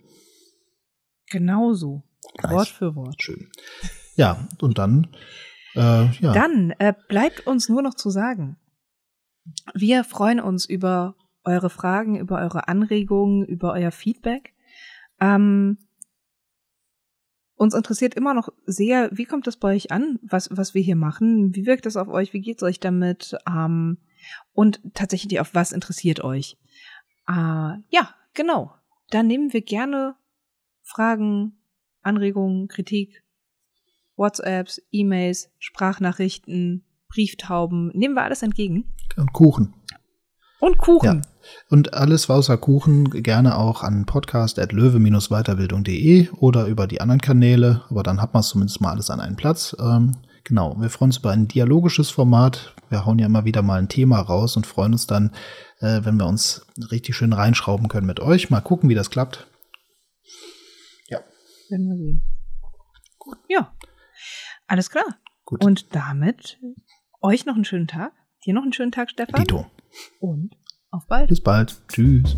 Genauso. Nice. Wort für Wort. Schön. Ja, und dann äh, ja. Dann äh, bleibt uns nur noch zu sagen, wir freuen uns über eure Fragen, über eure Anregungen, über euer Feedback. Ähm, uns interessiert immer noch sehr, wie kommt das bei euch an, was, was wir hier machen? Wie wirkt das auf euch? Wie geht's euch damit? Ähm, und tatsächlich auf was interessiert euch? Äh, ja, genau. Da nehmen wir gerne Fragen, Anregungen, Kritik, WhatsApps, E-Mails, Sprachnachrichten, Brieftauben, nehmen wir alles entgegen. Und Kuchen. Und Kuchen. Ja. Und alles außer Kuchen gerne auch an podcast.löwe-weiterbildung.de oder über die anderen Kanäle, aber dann hat man es zumindest mal alles an einen Platz. Ähm, genau, wir freuen uns über ein dialogisches Format. Wir hauen ja immer wieder mal ein Thema raus und freuen uns dann, äh, wenn wir uns richtig schön reinschrauben können mit euch. Mal gucken, wie das klappt. Ja. Werden wir sehen. Gut. Ja. Alles klar. Gut. Und damit euch noch einen schönen Tag. Dir noch einen schönen Tag, Stefan. Dito. Und auf bald. Bis bald. Tschüss.